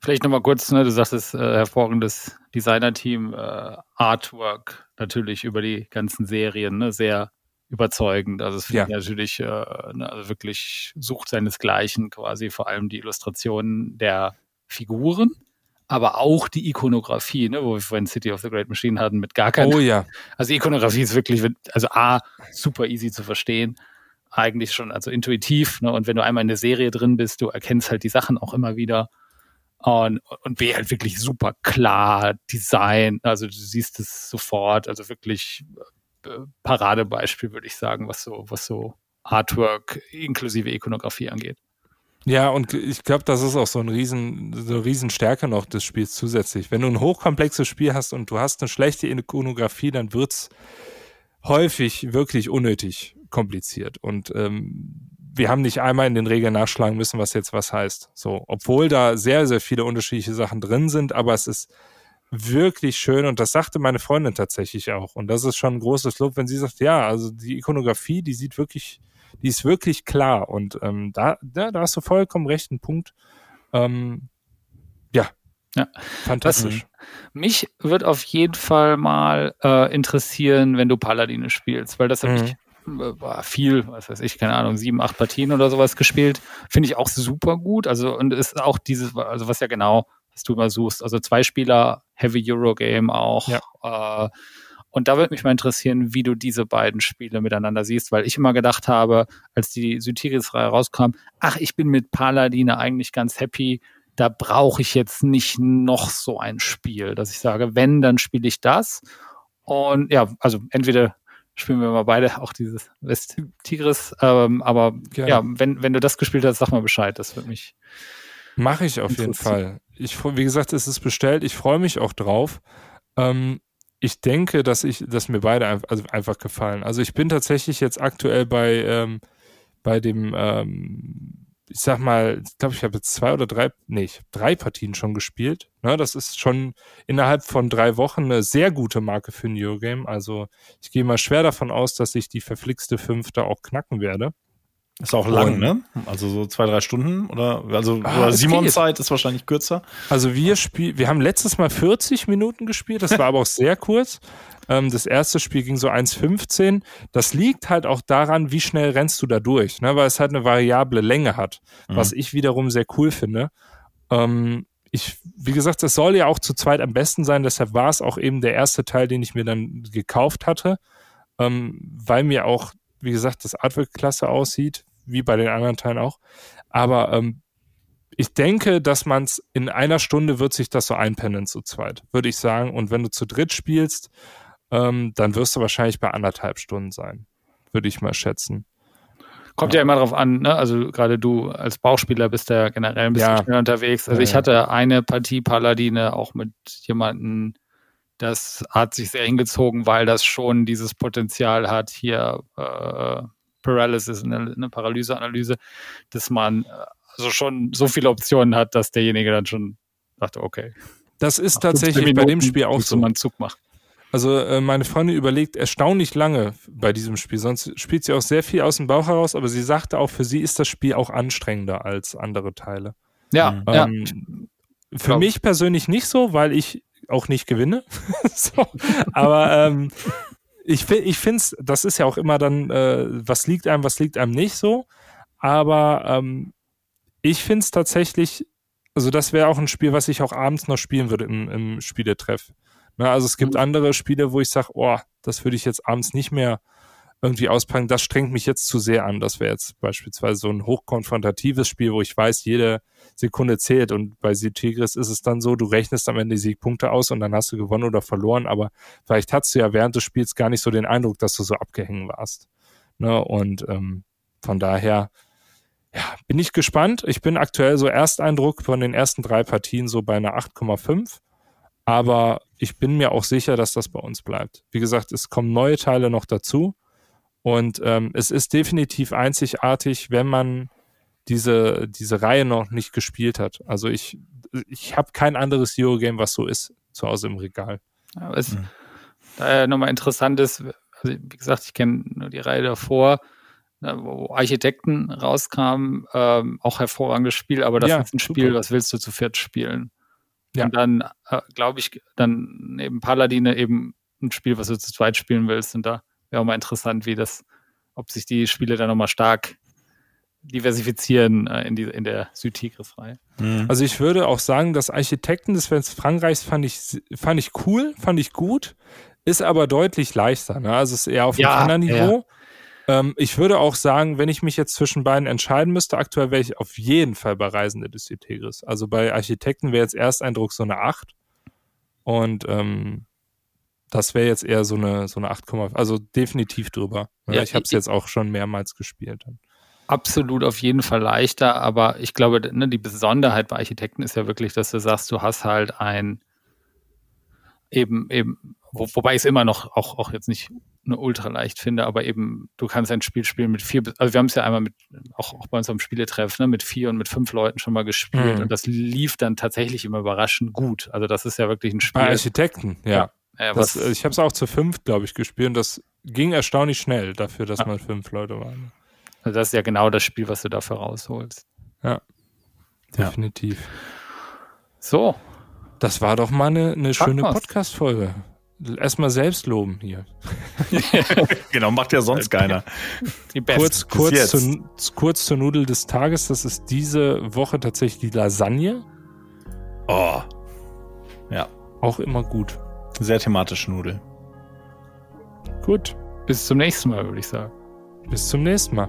Vielleicht nochmal kurz, ne, du sagtest, äh, hervorragendes Designer-Team, äh, Artwork natürlich über die ganzen Serien, ne, sehr überzeugend. Also es finde ja. ich natürlich, äh, ne, also wirklich sucht seinesgleichen quasi, vor allem die Illustrationen der Figuren aber auch die Ikonografie, ne, wo wir vorhin City of the Great Machine hatten, mit gar keinem. Oh ja. Also Ikonografie ist wirklich, also A, super easy zu verstehen, eigentlich schon, also intuitiv, ne, und wenn du einmal in der Serie drin bist, du erkennst halt die Sachen auch immer wieder. Und, und B, halt wirklich super klar, Design, also du siehst es sofort, also wirklich äh, Paradebeispiel, würde ich sagen, was so, was so Artwork inklusive Ikonografie angeht. Ja, und ich glaube, das ist auch so ein riesen, so eine Riesenstärke noch des Spiels zusätzlich. Wenn du ein hochkomplexes Spiel hast und du hast eine schlechte Ikonografie, dann wird's häufig wirklich unnötig kompliziert. Und ähm, wir haben nicht einmal in den Regeln nachschlagen müssen, was jetzt was heißt. So, obwohl da sehr, sehr viele unterschiedliche Sachen drin sind, aber es ist wirklich schön und das sagte meine Freundin tatsächlich auch. Und das ist schon ein großes Lob, wenn sie sagt, ja, also die Ikonografie, die sieht wirklich die ist wirklich klar. Und ähm, da, da, da hast du vollkommen recht, ein Punkt. Ähm, ja. Ja, fantastisch. Was, mich wird auf jeden Fall mal äh, interessieren, wenn du Paladine spielst, weil das habe ich mhm. äh, viel, was weiß ich, keine Ahnung, sieben, acht Partien oder sowas gespielt. Finde ich auch super gut. Also, und ist auch dieses, also was ja genau, was du immer suchst. Also zwei Spieler, Heavy Euro Game auch. Ja. Äh, und da würde mich mal interessieren, wie du diese beiden Spiele miteinander siehst, weil ich immer gedacht habe, als die Sytiris-Reihe rauskam, ach, ich bin mit Paladine eigentlich ganz happy. Da brauche ich jetzt nicht noch so ein Spiel, dass ich sage, wenn, dann spiele ich das. Und ja, also entweder spielen wir mal beide auch dieses West Tigris, ähm, aber Gerne. ja, wenn, wenn du das gespielt hast, sag mal Bescheid, das würde mich. Mache ich auf jeden Fall. Ich, wie gesagt, es ist bestellt, ich freue mich auch drauf. Ähm, ich denke, dass ich, dass mir beide einfach, also einfach gefallen. Also ich bin tatsächlich jetzt aktuell bei, ähm, bei dem, ähm, ich sag mal, ich glaube, ich habe jetzt zwei oder drei, nee, ich drei Partien schon gespielt. Ne, das ist schon innerhalb von drei Wochen eine sehr gute Marke für ein Eurogame. Also ich gehe mal schwer davon aus, dass ich die verflixte fünfte auch knacken werde. Ist auch lang, und, ne? Also so zwei, drei Stunden oder also ah, Simon Zeit ist wahrscheinlich kürzer. Also wir spielen, wir haben letztes Mal 40 Minuten gespielt, das war aber auch sehr kurz. Ähm, das erste Spiel ging so 1,15. Das liegt halt auch daran, wie schnell rennst du da durch, ne? weil es halt eine variable Länge hat, mhm. was ich wiederum sehr cool finde. Ähm, ich, wie gesagt, das soll ja auch zu zweit am besten sein, deshalb war es auch eben der erste Teil, den ich mir dann gekauft hatte, ähm, weil mir auch, wie gesagt, das Artwork klasse aussieht wie bei den anderen Teilen auch. Aber ähm, ich denke, dass man es in einer Stunde wird sich das so einpennen zu zweit, würde ich sagen. Und wenn du zu dritt spielst, ähm, dann wirst du wahrscheinlich bei anderthalb Stunden sein, würde ich mal schätzen. Kommt ja, ja immer drauf an, ne? Also gerade du als Bauchspieler bist ja generell ein bisschen ja. schnell unterwegs. Also ja, ich hatte eine Partie Paladine auch mit jemandem, das hat sich sehr hingezogen, weil das schon dieses Potenzial hat, hier äh, Paralysis, eine, eine Paralyseanalyse, dass man äh, also schon so viele Optionen hat, dass derjenige dann schon dachte, okay. Das ist tatsächlich Minuten, bei dem Spiel auch so. Man Zug macht. Also äh, meine Freundin überlegt erstaunlich lange bei diesem Spiel. Sonst spielt sie auch sehr viel aus dem Bauch heraus, aber sie sagte auch, für sie ist das Spiel auch anstrengender als andere Teile. Ja. Ähm, ja. Für mich persönlich nicht so, weil ich auch nicht gewinne. <laughs> so. Aber ähm, ich, ich finde es, das ist ja auch immer dann, äh, was liegt einem, was liegt einem nicht so. Aber ähm, ich finde es tatsächlich, also das wäre auch ein Spiel, was ich auch abends noch spielen würde im, im Spieletreff. Na, also es gibt mhm. andere Spiele, wo ich sage, oh, das würde ich jetzt abends nicht mehr irgendwie auspacken. Das strengt mich jetzt zu sehr an. Das wäre jetzt beispielsweise so ein hochkonfrontatives Spiel, wo ich weiß, jede Sekunde zählt. Und bei Tigris ist es dann so, du rechnest am Ende die Siegpunkte aus und dann hast du gewonnen oder verloren. Aber vielleicht hast du ja während des Spiels gar nicht so den Eindruck, dass du so abgehängt warst. Ne? Und ähm, von daher, ja, bin ich gespannt. Ich bin aktuell so Ersteindruck von den ersten drei Partien so bei einer 8,5. Aber ich bin mir auch sicher, dass das bei uns bleibt. Wie gesagt, es kommen neue Teile noch dazu. Und ähm, es ist definitiv einzigartig, wenn man diese, diese Reihe noch nicht gespielt hat. Also ich, ich habe kein anderes Eurogame, was so ist, zu Hause im Regal. Ja, was mhm. daher nochmal interessant ist, also wie gesagt, ich kenne nur die Reihe davor, ne, wo Architekten rauskamen, ähm, auch hervorragendes Spiel, aber das ja, ist ein Spiel, super. was willst du zu viert spielen? Ja. Und dann, äh, glaube ich, dann eben Paladine eben ein Spiel, was du zu zweit spielen willst. Und da wäre auch mal interessant, wie das, ob sich die Spiele dann nochmal stark diversifizieren äh, in, die, in der Südtigris-Reihe. Mhm. Also ich würde auch sagen, dass Architekten des Frankreichs fand ich, fand ich cool, fand ich gut, ist aber deutlich leichter. Ne? Also es ist eher auf ja, einem anderen Niveau. Ja. Ähm, ich würde auch sagen, wenn ich mich jetzt zwischen beiden entscheiden müsste, aktuell wäre ich auf jeden Fall bei Reisende des Südtigris. Also bei Architekten wäre jetzt Ersteindruck so eine 8. Und ähm, das wäre jetzt eher so eine, so eine 8, also definitiv drüber. Ja, ich habe es jetzt auch schon mehrmals gespielt. Absolut auf jeden Fall leichter, aber ich glaube, ne, die Besonderheit bei Architekten ist ja wirklich, dass du sagst, du hast halt ein eben, eben, wo, wobei ich es immer noch auch, auch jetzt nicht eine ultra leicht finde, aber eben, du kannst ein Spiel spielen mit vier, also wir haben es ja einmal mit, auch, auch bei uns am Spieletreff, ne, mit vier und mit fünf Leuten schon mal gespielt mhm. und das lief dann tatsächlich immer überraschend gut. Also das ist ja wirklich ein Spiel. Bei Architekten, ja. ja. Ja, das, ich habe es auch zu fünf, glaube ich, gespielt und das ging erstaunlich schnell dafür, dass ja. man fünf Leute waren. Also das ist ja genau das Spiel, was du dafür rausholst. Ja, definitiv. So. Das war doch mal eine, eine schöne Podcast-Folge. Erstmal selbst loben hier. <laughs> genau, macht ja sonst keiner. kurz, kurz, zu, kurz zur Nudel des Tages. Das ist diese Woche tatsächlich die Lasagne. Oh. Ja. Auch immer gut. Sehr thematische Nudel. Gut. Bis zum nächsten Mal, würde ich sagen. Bis zum nächsten Mal.